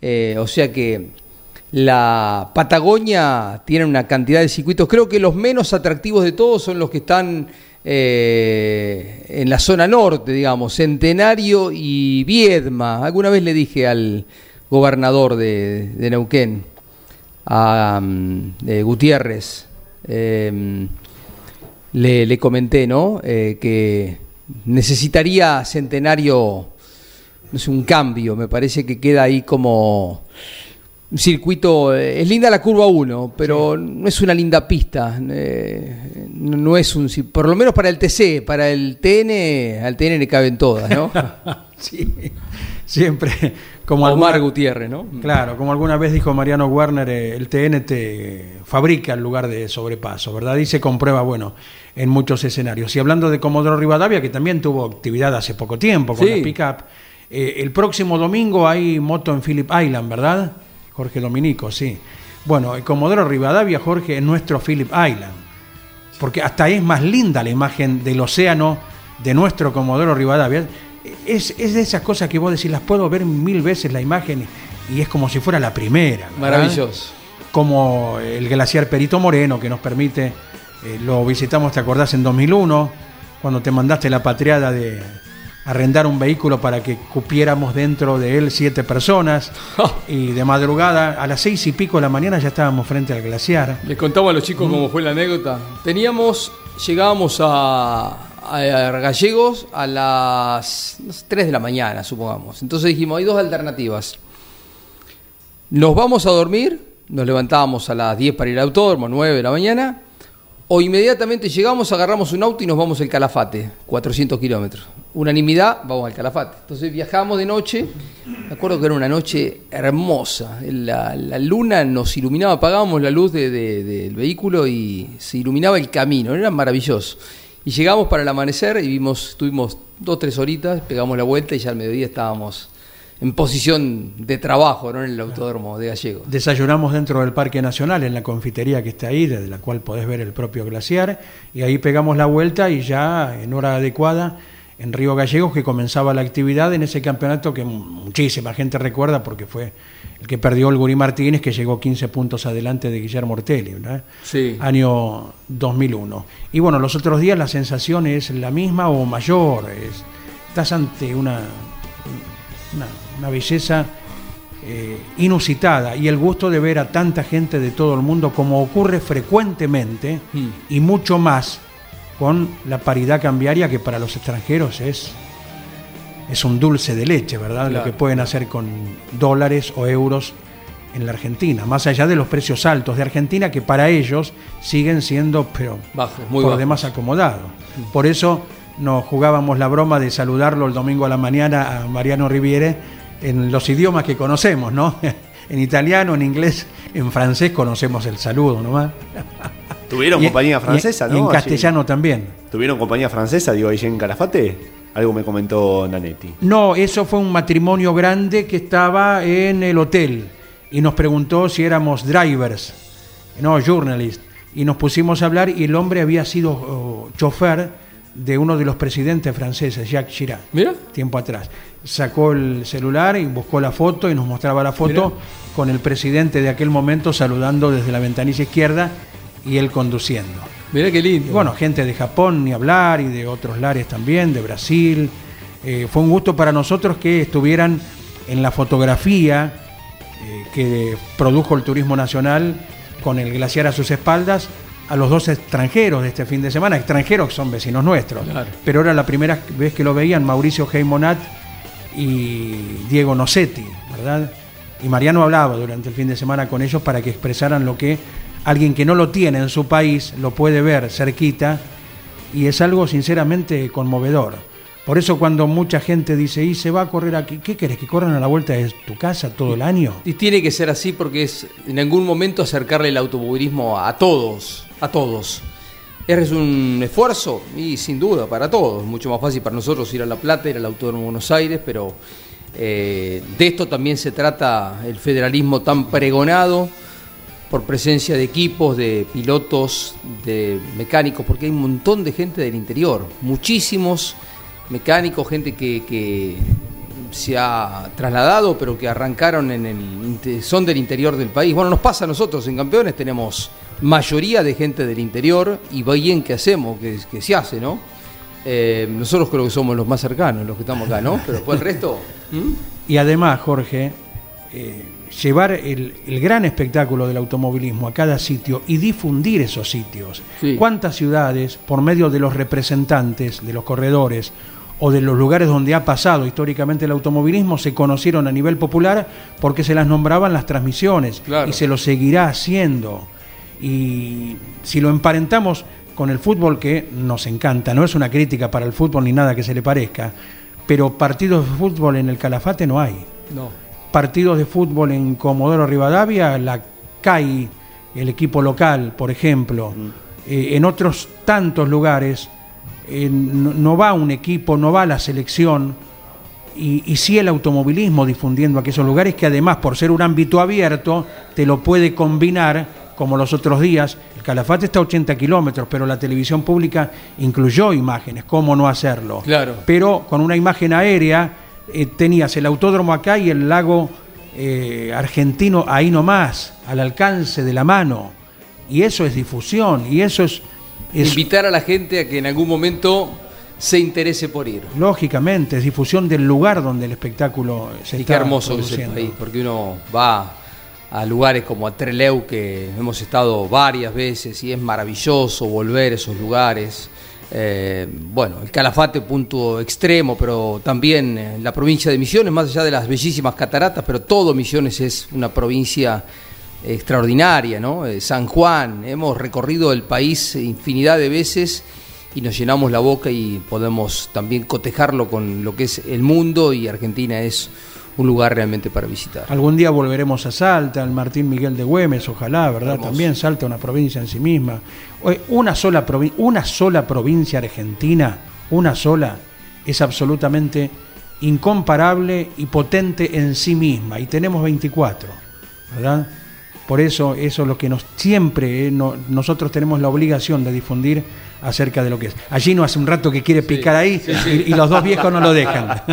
eh, o sea que la Patagonia tiene una cantidad de circuitos. Creo que los menos atractivos de todos son los que están eh, en la zona norte, digamos, Centenario y Viedma. Alguna vez le dije al gobernador de, de Neuquén, a mm, eh, Gutiérrez, eh, le, le comenté, ¿no? Eh, que necesitaría Centenario, no sé, un cambio. Me parece que queda ahí como un circuito. eh, es linda la curva 1, pero no es una linda pista. eh, no, no es un. Por lo menos para el TC, para el TN, al TN le caben todas, ¿no? Sí, siempre. Como Omar alguna- Gutiérrez, ¿no? Claro, como alguna vez dijo Mariano Werner, eh, el TN te fabrica el lugar de sobrepaso, ¿verdad? Y se comprueba, bueno, en muchos escenarios. Y hablando de Comodoro Rivadavia, que también tuvo actividad hace poco tiempo con Sí. la pick-up, eh, el próximo domingo hay moto en Phillip Island, ¿verdad? Jorge Dominico, sí. Bueno, el Comodoro Rivadavia, Jorge, es nuestro Phillip Island. Porque hasta es más linda la imagen del océano de nuestro Comodoro Rivadavia. Es, es de esas cosas que vos decís, las puedo ver mil veces la imagen y es como si fuera la primera. ¿verdad? Maravilloso. Como el glaciar Perito Moreno que nos permite, eh, lo visitamos, ¿te acordás? En 2001, cuando te mandaste la patriada de arrendar un vehículo para que cupiéramos dentro de él siete personas y de madrugada a las seis y pico de la mañana ya estábamos frente al glaciar. Les contaba a los chicos cómo fue la anécdota. Teníamos, llegábamos a, Gallegos a las no sé, 3 de la mañana, supongamos. Entonces dijimos, hay dos alternativas. Nos vamos a dormir, nos levantábamos a las 10 para ir al autódromo, 9 de la mañana, o inmediatamente llegamos, agarramos un auto y nos vamos al Calafate, 400 kilómetros. Unanimidad, vamos al Calafate. Entonces viajamos de noche, me acuerdo que era una noche hermosa, la, luna nos iluminaba, apagábamos la luz de- de- del vehículo y se iluminaba el camino, era maravilloso. Y llegamos para el amanecer y vimos, estuvimos dos, tres horitas, pegamos la vuelta y ya al mediodía estábamos en posición de trabajo ¿no? en el autódromo de Gallego. Desayunamos dentro del Parque Nacional, en la confitería que está ahí, desde la cual podés ver el propio glaciar, y ahí pegamos la vuelta y ya en hora adecuada en Río Gallegos que comenzaba la actividad en ese campeonato que muchísima gente recuerda porque fue el que perdió el Gurí Martínez que llegó 15 puntos adelante de Guillermo Ortelli, ¿verdad? Sí. año 2001. Y bueno, los otros días la sensación es la misma o mayor, es, estás ante una, una, una belleza eh, inusitada y el gusto de ver a tanta gente de todo el mundo como ocurre frecuentemente Mm. y mucho más con la paridad cambiaria que para los extranjeros es, es un dulce de leche, ¿verdad? Lo Claro. que pueden hacer con dólares o euros en la Argentina, más allá de los precios altos de Argentina que para ellos siguen siendo pero Bajos, muy por bajos. demás acomodados. Por eso nos jugábamos la broma de saludarlo el domingo a la mañana a Mariano Riviere en los idiomas que conocemos, ¿no? En italiano, en inglés, en francés conocemos el saludo nomás. Tuvieron Y- compañía francesa, y ¿no? en Allí. castellano también. ¿Tuvieron compañía francesa, digo, ahí en Calafate? Algo me comentó Nanetti. No, eso fue un matrimonio grande que estaba en el hotel y nos preguntó si éramos drivers, no, journalists. Y nos pusimos a hablar y el hombre había sido oh, chofer de uno de los presidentes franceses, Jacques Chirac, Mira. tiempo atrás. Sacó el celular y buscó la foto y nos mostraba la foto con el presidente de aquel momento saludando desde la ventanilla izquierda y él conduciendo. Mira qué lindo. Bueno, gente de Japón ni hablar y de otros lares también, de Brasil. Eh, fue un gusto para nosotros que estuvieran en la fotografía eh, que produjo el Turismo Nacional con el glaciar a sus espaldas a los dos extranjeros de este fin de semana, extranjeros que son vecinos nuestros. Claro. Pero era la primera vez que lo veían Mauricio Heimonat y Diego Nocetti, ¿verdad? Y Mariano hablaba durante el fin de semana con ellos para que expresaran lo que alguien que no lo tiene en su país lo puede ver cerquita y es algo sinceramente conmovedor. Por eso cuando mucha gente dice, y se va a correr aquí, ¿qué querés? ¿Que corran a la vuelta de tu casa todo el año? Y tiene que ser así porque es en algún momento acercarle el automovilismo a todos, a todos. ¿Es un esfuerzo? Y sin duda, para todos. Mucho más fácil para nosotros ir a La Plata, ir al Autódromo Buenos Aires, pero eh, de esto también se trata el federalismo tan pregonado por presencia de equipos, de pilotos, de mecánicos, porque hay un montón de gente del interior, muchísimos mecánicos, gente que, se ha trasladado, pero que arrancaron en el son del interior del país. Bueno, nos pasa a nosotros en campeones, tenemos mayoría de gente del interior y bien que hacemos, que, que se hace, ¿no? Eh, nosotros creo que somos los más cercanos, los que estamos acá, ¿no? Pero después el resto. ¿Mm? Y además, Jorge, eh, llevar el, el gran espectáculo del automovilismo a cada sitio y difundir esos sitios. Sí. ¿Cuántas ciudades, por medio de los representantes, de los corredores o de los lugares donde ha pasado históricamente el automovilismo, se conocieron a nivel popular porque se las nombraban las transmisiones Claro. y se lo seguirá haciendo? Y si lo emparentamos con el fútbol, que nos encanta, no es una crítica para el fútbol ni nada que se le parezca, pero partidos de fútbol en el Calafate no hay. No. Partidos de fútbol en Comodoro Rivadavia, la CAI, el equipo local, por ejemplo. Eh, en otros tantos lugares eh, no, no va un equipo, no va la selección. Y, y sí el automovilismo difundiendo aquellos lugares que además por ser un ámbito abierto te lo puede combinar como los otros días. El Calafate está a 80 kilómetros, pero la televisión pública incluyó imágenes, ¿cómo no hacerlo? Claro. Pero con una imagen aérea eh, tenías el autódromo acá y el lago eh, argentino ahí nomás, al alcance de la mano. Y eso es difusión, y eso es, es Invitar a la gente a que en algún momento se interese por ir. lógicamente, es difusión del lugar donde el espectáculo se Y está qué hermoso que es el país, porque uno va a lugares como a Treleu, que hemos estado varias veces y es maravilloso volver a esos lugares. Eh, bueno, el Calafate, punto extremo, pero también eh, la provincia de Misiones, más allá de las bellísimas cataratas, pero todo Misiones es una provincia extraordinaria, ¿no? Eh, San Juan, hemos recorrido el país infinidad de veces y nos llenamos la boca y podemos también cotejarlo con lo que es el mundo y Argentina es un lugar realmente para visitar. Algún día volveremos a Salta, al Martín Miguel de Güemes, ojalá, ¿verdad? También Salta, una provincia en sí misma. Una sola, provi- una sola provincia argentina, una sola, es absolutamente incomparable y potente en sí misma. Y tenemos 24, ¿verdad? Por eso, eso es lo que nos siempre, eh, no- nosotros tenemos la obligación de difundir acerca de lo que es. Allí no hace un rato que quiere picar ahí Y, y los dos viejos no lo dejan.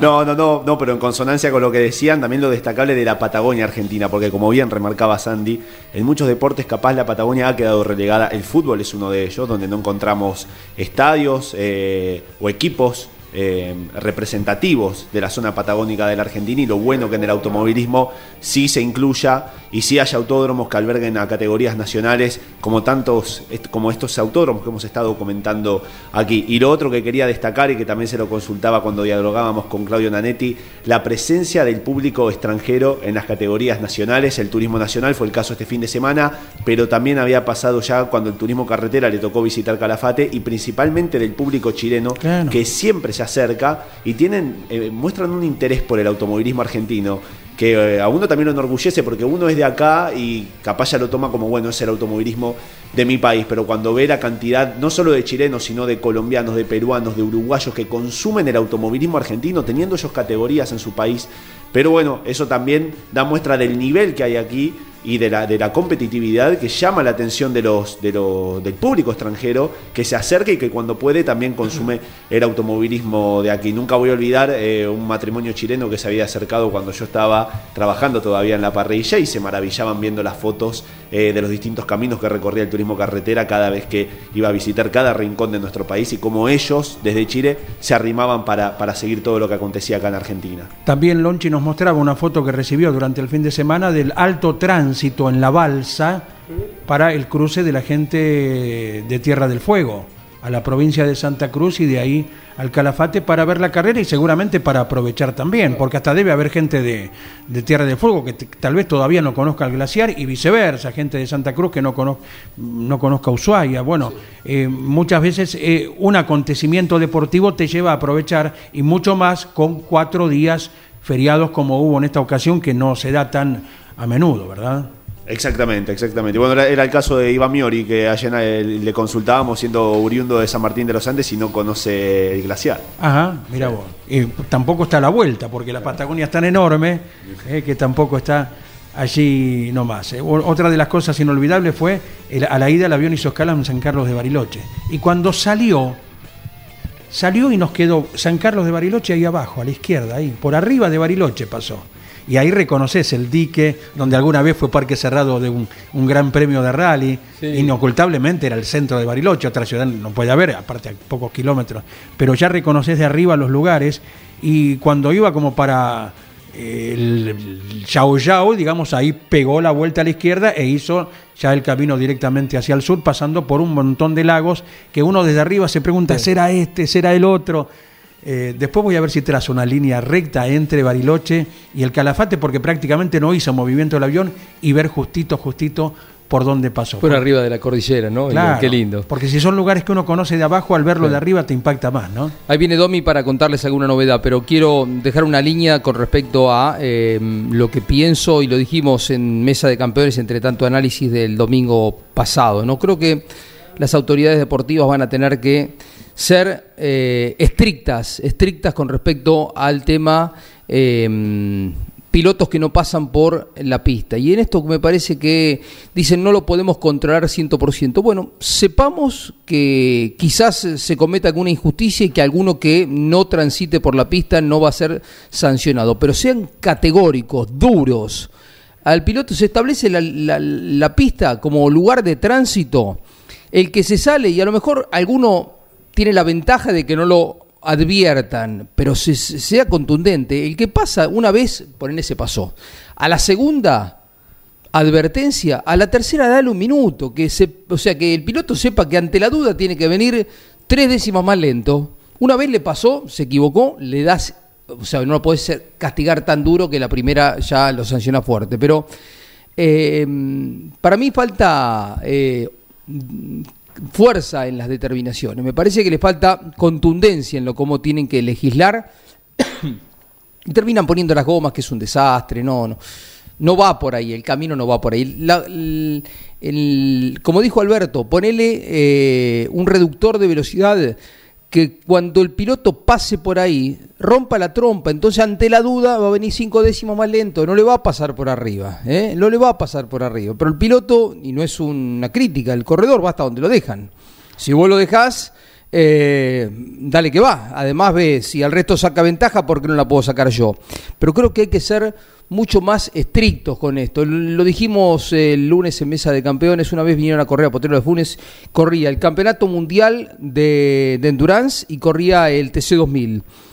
No, no, no, no, pero en consonancia con lo que decían, también lo destacable de la Patagonia Argentina, porque como bien remarcaba Sandy, en muchos deportes capaz la Patagonia ha quedado relegada. El fútbol es uno de ellos, donde no encontramos estadios eh, o equipos eh, representativos de la zona patagónica de la Argentina y lo bueno que en el automovilismo sí se incluya y sí haya autódromos que alberguen a categorías nacionales como tantos como estos autódromos que hemos estado comentando aquí. Y lo otro que quería destacar y que también se lo consultaba cuando dialogábamos con Claudio Nanetti, la presencia del público extranjero en las categorías nacionales, el turismo nacional fue el caso este fin de semana, pero también había pasado ya cuando el turismo carretera le tocó visitar Calafate y principalmente del público chileno Claro. que siempre se acerca y tienen eh, muestran un interés por el automovilismo argentino que eh, a uno también lo enorgullece porque uno es de acá y capaz ya lo toma como bueno es el automovilismo de mi país, pero cuando ve la cantidad no solo de chilenos, sino de colombianos, de peruanos, de uruguayos que consumen el automovilismo argentino, teniendo ellos categorías en su país, pero bueno, eso también da muestra del nivel que hay aquí y de la, de la competitividad que llama la atención de los, de lo- del público extranjero que se acerca y que cuando puede también consume el automovilismo de aquí. Nunca voy a olvidar eh, un matrimonio chileno que se había acercado cuando yo estaba trabajando todavía en la parrilla y se maravillaban viendo las fotos eh, de los distintos caminos que recorría el turismo carretera cada vez que iba a visitar cada rincón de nuestro país y cómo ellos desde Chile se arrimaban para, para seguir todo lo que acontecía acá en Argentina. También Lonchi nos mostraba una foto que recibió durante el fin de semana del alto tránsito en la balsa para el cruce de la gente de Tierra del Fuego a la provincia de Santa Cruz y de ahí al Calafate para ver la carrera y seguramente para aprovechar también, porque hasta debe haber gente de, de Tierra del Fuego que tal vez todavía no conozca el glaciar y viceversa, gente de Santa Cruz que no, no conozca Ushuaia. Bueno, eh, muchas veces eh, un acontecimiento deportivo te lleva a aprovechar y mucho más con cuatro días feriados como hubo en esta ocasión que no se da tan a menudo, ¿verdad? Exactamente, exactamente. Bueno, era, el caso de Iván Miori, que ayer eh, le consultábamos siendo oriundo de San Martín de los Andes y no conoce el glaciar. Ajá, mira vos. Y tampoco está a la vuelta, porque la Patagonia es tan enorme eh, que tampoco está allí nomás. eh. Otra de las cosas inolvidables fue el- a la ida el avión hizo escala en San Carlos de Bariloche. Y cuando salió, salió y nos quedó San Carlos de Bariloche ahí abajo, a la izquierda, ahí, por arriba de Bariloche pasó. Y ahí reconoces el dique donde alguna vez fue parque cerrado de un, un gran premio de rally. Inocultablemente era el centro de Bariloche, otra ciudad no puede haber, aparte a pocos kilómetros. Pero ya reconoces de arriba los lugares. Y cuando iba como para eh, el, el Yao Yao, digamos, ahí pegó la vuelta a la izquierda e hizo ya el camino directamente hacia el sur, pasando por un montón de lagos que uno desde arriba se pregunta, ¿será este? ¿Será el otro? Eh, después voy a ver si trazo una línea recta entre Bariloche y el Calafate, porque prácticamente no hizo movimiento el avión y ver justito, justito por dónde pasó. Por arriba de la cordillera, ¿no? Claro, Qué lindo. Porque si son lugares que uno conoce de abajo, al verlo de arriba te impacta más, ¿no? Ahí viene Domi para contarles alguna novedad, pero quiero dejar una línea con respecto a eh, lo que pienso y lo dijimos en Mesa de Campeones entre tanto análisis del domingo pasado. No creo que las autoridades deportivas van a tener que ser eh, estrictas, estrictas con respecto al tema eh, pilotos que no pasan por la pista. Y en esto me parece que dicen no lo podemos controlar 100%. Bueno, sepamos que quizás se cometa alguna injusticia y que alguno que no transite por la pista no va a ser sancionado, pero sean categóricos, duros. Al piloto se establece la- la pista como lugar de tránsito. El que se sale y a lo mejor alguno tiene la ventaja de que no lo adviertan, pero se- se- sea contundente. El que pasa una vez, por ese pasó. A la segunda, advertencia. A la tercera, dale un minuto. Que o sea, que el piloto sepa que ante la duda tiene que venir tres décimas más lento. Una vez le pasó, se equivocó, le das. O sea, no lo ser- castigar tan duro que la primera ya lo sanciona fuerte. Pero Eh, para mí falta eh, fuerza en las determinaciones. Me parece que le falta contundencia en lo cómo tienen que legislar. y terminan poniendo las gomas, que es un desastre. No, no. No va por ahí, el camino no va por ahí. La- el- como dijo Alberto, ponele eh, un reductor de velocidad que cuando el piloto pase por ahí, rompa la trompa, entonces ante la duda va a venir cinco décimos más lento, no le va a pasar por arriba, ¿eh? no le va a pasar por arriba. Pero el piloto, y no es una crítica, el corredor va hasta donde lo dejan. Si vos lo dejás, eh, dale que va. Además ve, si al resto saca ventaja, ¿por qué no la puedo sacar yo? Pero creo que hay que ser mucho más estrictos con esto. Lo dijimos el lunes en Mesa de Campeones, una vez vinieron a correr a Potrero de Funes, corría el Campeonato Mundial de, de Endurance y corría el TC2000. Y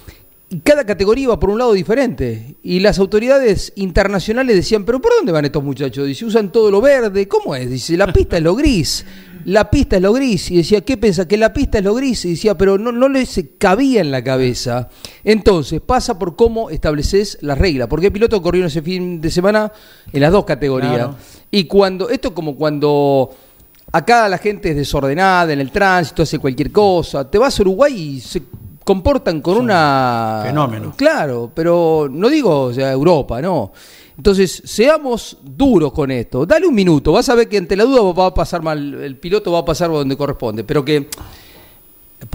cada categoría iba por un lado diferente. Y las autoridades internacionales decían, pero ¿por dónde van estos muchachos? Dice, usan todo lo verde. ¿Cómo es? Dice, la pista es lo gris. La pista es lo gris. Y decía, ¿qué piensa? Que la pista es lo gris. Y decía, pero no, no les cabía en la cabeza. Entonces, pasa por cómo estableces las reglas. Porque el piloto corrió ese fin de semana en las dos categorías. Claro. Y cuando, esto es como cuando acá la gente es desordenada en el tránsito, hace cualquier cosa. Te vas a Uruguay y se comportan con una... fenómeno. Claro, pero no digo o sea, Europa, no. Entonces, seamos duros con esto. Dale un minuto, vas a ver que ante la duda va a pasar mal, el piloto va a pasar donde corresponde, pero que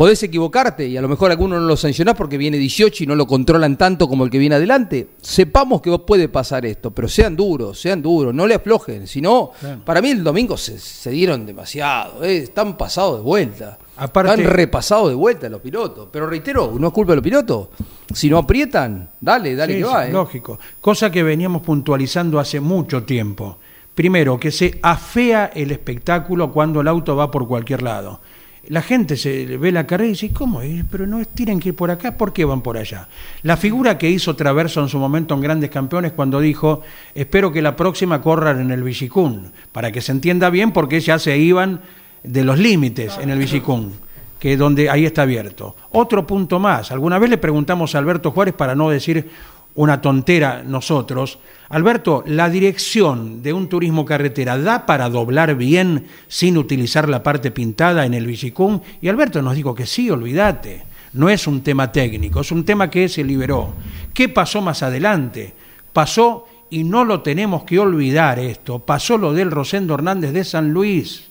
podés equivocarte y a lo mejor alguno no lo sancionás porque viene 18 y no lo controlan tanto como el que viene adelante. Sepamos que puede pasar esto, pero sean duros, sean duros, no le aflojen. Si no, Claro. para mí el domingo se, se dieron demasiado, eh, están pasados de vuelta. Aparte- están repasados de vuelta los pilotos. Pero reitero, no es culpa de los pilotos. Si no aprietan, dale, dale Sí, que va. eh. Lógico. Cosa que veníamos puntualizando hace mucho tiempo. Primero, que se afea el espectáculo cuando el auto va por cualquier lado. La gente se ve la carrera y dice, ¿cómo? Pero no tienen que ir por acá, ¿por qué van por allá? La figura que hizo Traverso en su momento en Grandes Campeones cuando dijo, espero que la próxima corran en el Villicún, para que se entienda bien porque ya se iban de los límites en el Villicún que donde ahí está abierto. Otro punto más. Alguna vez le preguntamos a Alberto Juárez para no decir una tontera nosotros. Alberto, ¿la dirección de un turismo carretera da para doblar bien sin utilizar la parte pintada en el Villicum? Y Alberto nos dijo que sí, olvídate. No es un tema técnico, es un tema que se liberó. ¿Qué pasó más adelante? Pasó, y no lo tenemos que olvidar esto, pasó lo del Rosendo Hernández de San Luis.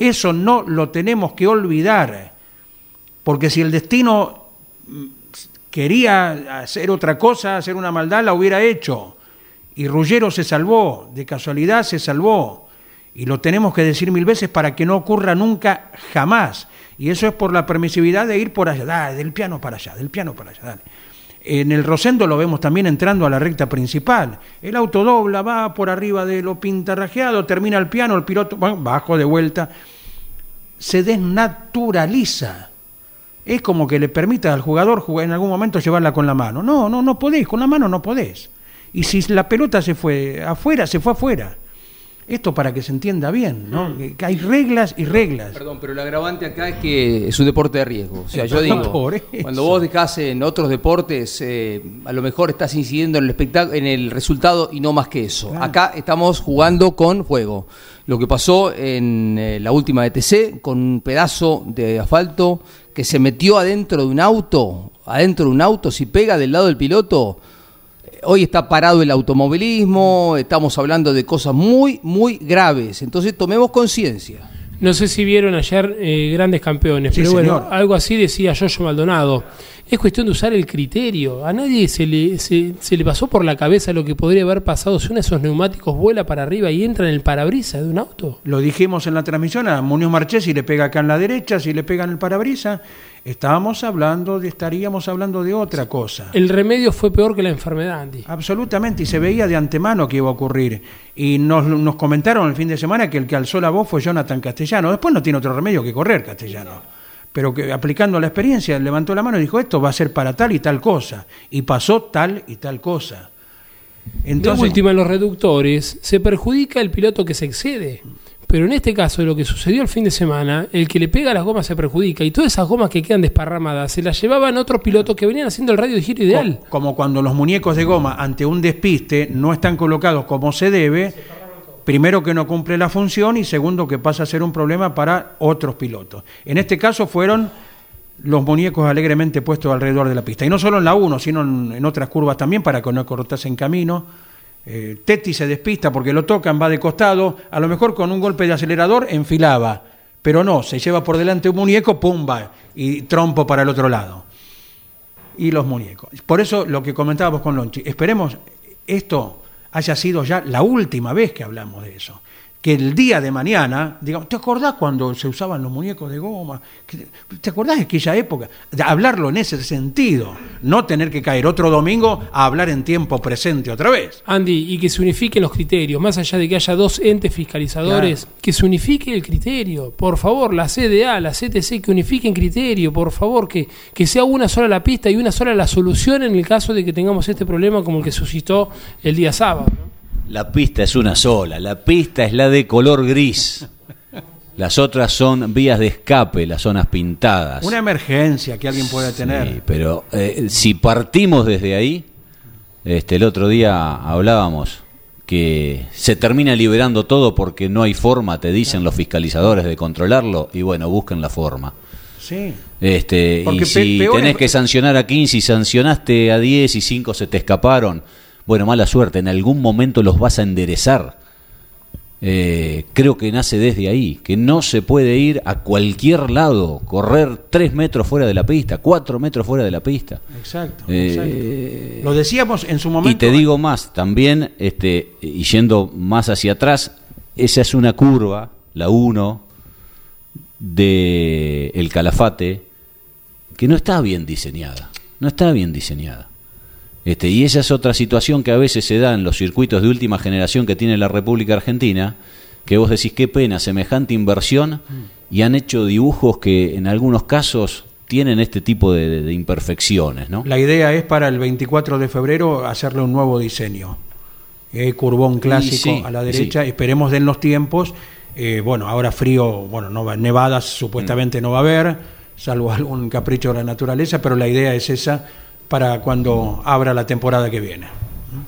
Eso no lo tenemos que olvidar, porque si el destino quería hacer otra cosa, hacer una maldad, la hubiera hecho. Y Ruggero se salvó, de casualidad se salvó. Y lo tenemos que decir mil veces para que no ocurra nunca, jamás. Y eso es por la permisividad de ir por allá, dale, del piano para allá, del piano para allá, dale. En el Rosendo lo vemos también entrando a la recta principal. El auto dobla, va por arriba de lo pintarrajeado, termina el piano, el piloto, bueno, bajo de vuelta. Se desnaturaliza. Es como que le permita al jugador jugar en algún momento llevarla con la mano. No, no, no podés, con la mano no podés. Y si la pelota se fue afuera, se fue afuera. Esto para que se entienda bien, ¿no? Que hay reglas y reglas. Perdón, pero el agravante acá es que es un deporte de riesgo. O sea, yo Por digo, cuando vos dejás en otros deportes, eh, a lo mejor estás incidiendo en el espectáculo, en el resultado y no más que eso. Claro. Acá estamos jugando con fuego. Lo que pasó en eh, la última ETC con un pedazo de asfalto que se metió adentro de un auto, adentro de un auto, si pega del lado del piloto, Hoy está parado el automovilismo, estamos hablando de cosas muy, muy graves. Entonces tomemos conciencia. No sé si vieron ayer eh, grandes campeones, Sí, pero bueno, señor. algo así decía Yoyo Maldonado. Es cuestión de usar el criterio. A nadie se le, se, se le pasó por la cabeza lo que podría haber pasado si uno de esos neumáticos vuela para arriba y entra en el parabrisas de un auto. Lo dijimos en la transmisión a Muñoz Marchesi le pega acá en la derecha, si le pega en el parabrisa, estábamos hablando de, estaríamos hablando de otra cosa. El remedio fue peor que la enfermedad, Andy. Absolutamente, y se veía de antemano que iba a ocurrir. Y nos, nos comentaron el fin de semana que el que alzó la voz fue Jonathan Castellano. Después no tiene otro remedio que correr Castellano. Pero que aplicando la experiencia levantó la mano y dijo, esto va a ser para tal y tal cosa. Y pasó tal y tal cosa. de última, en los reductores se perjudica el piloto que se excede. Pero en este caso, lo que sucedió el fin de semana, el que le pega a las gomas se perjudica y todas esas gomas que quedan desparramadas se las llevaban otros pilotos que venían haciendo el radio de giro ideal. Co- Como cuando los muñecos de goma ante un despiste no están colocados como se debe, primero que no cumple la función y segundo que pasa a ser un problema para otros pilotos. En este caso fueron los muñecos alegremente puestos alrededor de la pista. Y no solo en la 1, sino en, en otras curvas también para que no cortasen camino. Eh, Teti se despista porque lo tocan, va de costado, a lo mejor con un golpe de acelerador enfilaba, pero no, se lleva por delante un muñeco, pumba, y trompo para el otro lado. Y los muñecos. Por eso lo que comentábamos con Lonchi, esperemos esto haya sido ya la última vez que hablamos de eso. Que el día de mañana, digamos, ¿te acordás cuando se usaban los muñecos de goma? ¿Te acordás de aquella época? De hablarlo en ese sentido, no tener que caer otro domingo a hablar en tiempo presente otra vez. Andy, y que se unifiquen los criterios, más allá de que haya dos entes fiscalizadores, que se unifique el criterio. Por favor, la CDA, la CTC, que unifiquen criterio, por favor, que, que sea una sola la pista y una sola la solución en el caso de que tengamos este problema como el que suscitó el día sábado. ¿no? La pista es una sola, la pista es la de color gris. Las otras son vías de escape, las zonas pintadas. Una emergencia que alguien pueda tener. Sí, pero eh, si partimos desde ahí, este, el otro día hablábamos que se termina liberando todo porque no hay forma, te dicen los fiscalizadores, de controlarlo, y bueno, busquen la forma. Sí. Este, y Porque si tenés es- que sancionar a 15 y sancionaste a 10 y 5 se te escaparon, bueno, mala suerte, en algún momento los vas a enderezar. Eh, creo que nace desde ahí, que no se puede ir a cualquier lado, correr 3 metros fuera de la pista, 4 metros fuera de la pista. Exacto, Eh, exacto. Lo decíamos en su momento. Y te digo más, también, este, y yendo más hacia atrás, esa es una curva, la 1, de el Calafate, que no está bien diseñada, no está bien diseñada. Este, y esa es otra situación que a veces se da en los circuitos de última generación que tiene la República Argentina, que vos decís qué pena, semejante inversión, y han hecho dibujos que en algunos casos tienen este tipo de, de imperfecciones, ¿no? La idea es para el 24 de febrero hacerle un nuevo diseño. Eh, curbón clásico sí, a la derecha. Esperemos den los tiempos. Eh, bueno, ahora frío, bueno, no va, nevadas supuestamente no va a haber, salvo algún capricho de la naturaleza, pero la idea es esa para cuando abra la temporada que viene.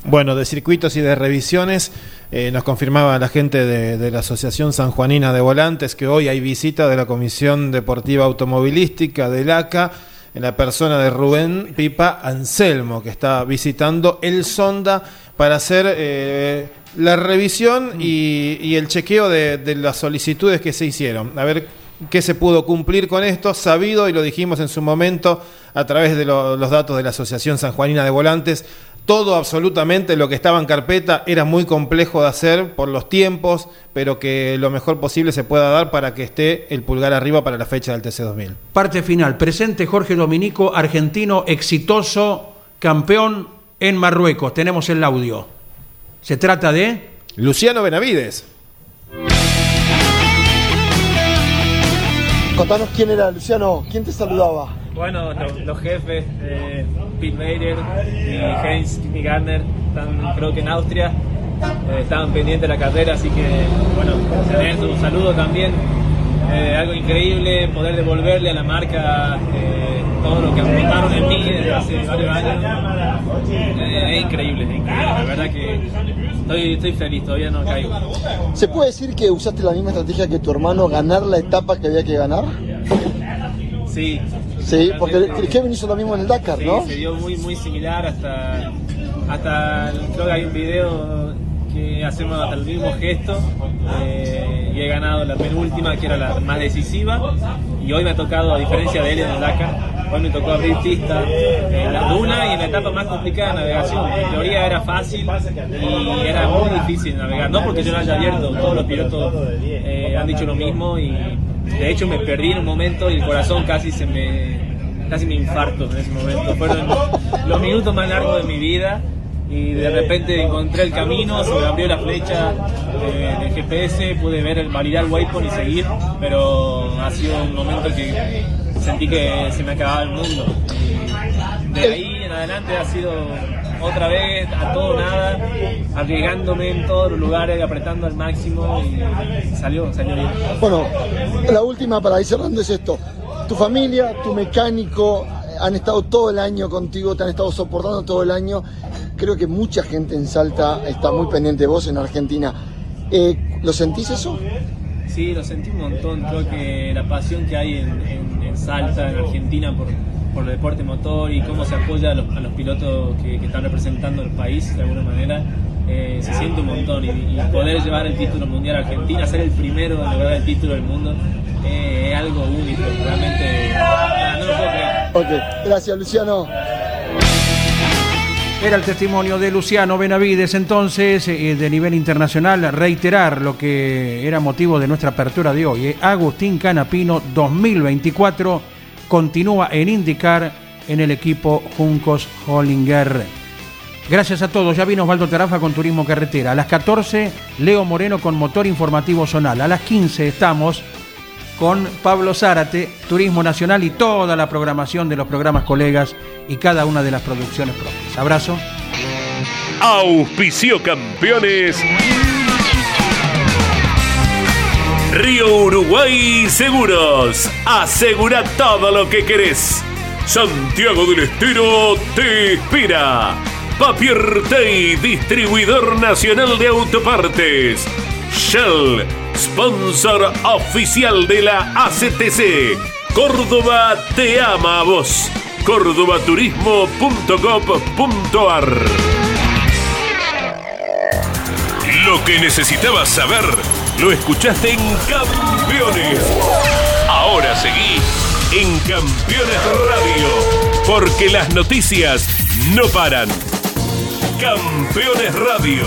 Bueno, de circuitos y de revisiones, eh, nos confirmaba la gente de, la Asociación Sanjuanina de Volantes que hoy hay visita de la Comisión Deportiva Automovilística del ACA en la persona de Rubén Pipa Anselmo, que está visitando el Sonda para hacer eh, la revisión y, y el chequeo de, de las solicitudes que se hicieron. A ver qué se pudo cumplir con esto, sabido, y lo dijimos en su momento a través de lo- los datos de la Asociación Sanjuanina de Volantes, todo absolutamente lo que estaba en carpeta era muy complejo de hacer por los tiempos, pero que lo mejor posible se pueda dar para que esté el pulgar arriba para la fecha del TC2000. Parte final. Presente Jorge Dominico, argentino exitoso, campeón en Marruecos. Tenemos el audio. Se trata de... Luciano Benavides. Contanos quién era, Luciano, quién te saludaba. Bueno, lo- los jefes, eh, Pete Bader y Heinz y Garner, están creo que en Austria, eh, estaban pendientes de la carrera, así que bueno, tener un saludo también. Eh, algo increíble poder devolverle a la marca eh, todo lo que aportaron en mí desde hace varios años. Eh, es increíble, es increíble. La verdad que estoy, estoy feliz, todavía no caigo. ¿Se puede decir que usaste la misma estrategia que tu hermano, ganar la etapa que había que ganar? Sí. Sí, porque Kevin hizo lo mismo en el Dakar, Sí, ¿no? se dio muy muy similar hasta hasta el- creo que hay un video que hacemos el mismo gesto eh, y he ganado la penúltima que era la más decisiva y hoy me ha tocado a diferencia de él en el Dakar hoy me tocó abrir pista en la duna y en la etapa más complicada de navegación en teoría era fácil y era muy difícil navegar no porque yo no haya abierto todos los pilotos eh, han dicho lo mismo y de hecho me perdí en un momento y el corazón casi se me casi me infarto en ese momento. Fueron los minutos más largos de mi vida y de repente encontré el camino, se me abrió la flecha del GPS, pude ver el validar el waypoint y seguir, pero ha sido un momento que sentí que se me acababa el mundo. De ahí en adelante ha sido otra vez a todo nada, arriesgándome en todos los lugares, apretando al máximo y salió, salió bien. Bueno, la última para ir cerrando es esto. Tu familia, tu mecánico han estado todo el año contigo, te han estado soportando todo el año. Creo que mucha gente en Salta está muy pendiente de vos en Argentina. Eh, ¿Lo sentís eso? Sí, lo sentí un montón. Creo que la pasión que hay en, en- en Salta, en Argentina, por, por el deporte motor y cómo se apoya a los, a los pilotos que, que están representando el país de alguna manera, eh, se siente un montón. Y, y poder llevar el título mundial a Argentina, ser el primero en lograr el título del mundo, eh, es algo único. Realmente, no lo puedo creer. Ok, gracias Luciano. Era el testimonio de Luciano Benavides, entonces, eh, de nivel internacional, reiterar lo que era motivo de nuestra apertura de hoy. eh. Agustín Canapino 2024 continúa en indicar en el equipo Juncos Hollinger. Gracias a todos. Ya vino Osvaldo Tarafa con Turismo Carretera. A las 14, Leo Moreno con Motor Informativo Zonal. A las 15 estamos con Pablo Zárate, Turismo Nacional y toda la programación de los programas colegas y cada una de las producciones propias. Abrazo. Auspicio campeones. Río Uruguay Seguros. Asegura todo lo que querés. Santiago del Estero te inspira. Papier Tay, distribuidor nacional de autopartes. Shell, sponsor oficial de la ACTC. Córdoba te ama a vos. cordobaturismo.gov.ar Lo que necesitabas saber lo escuchaste en Campeones. Ahora seguí en Campeones Radio, porque las noticias no paran. Campeones Radio,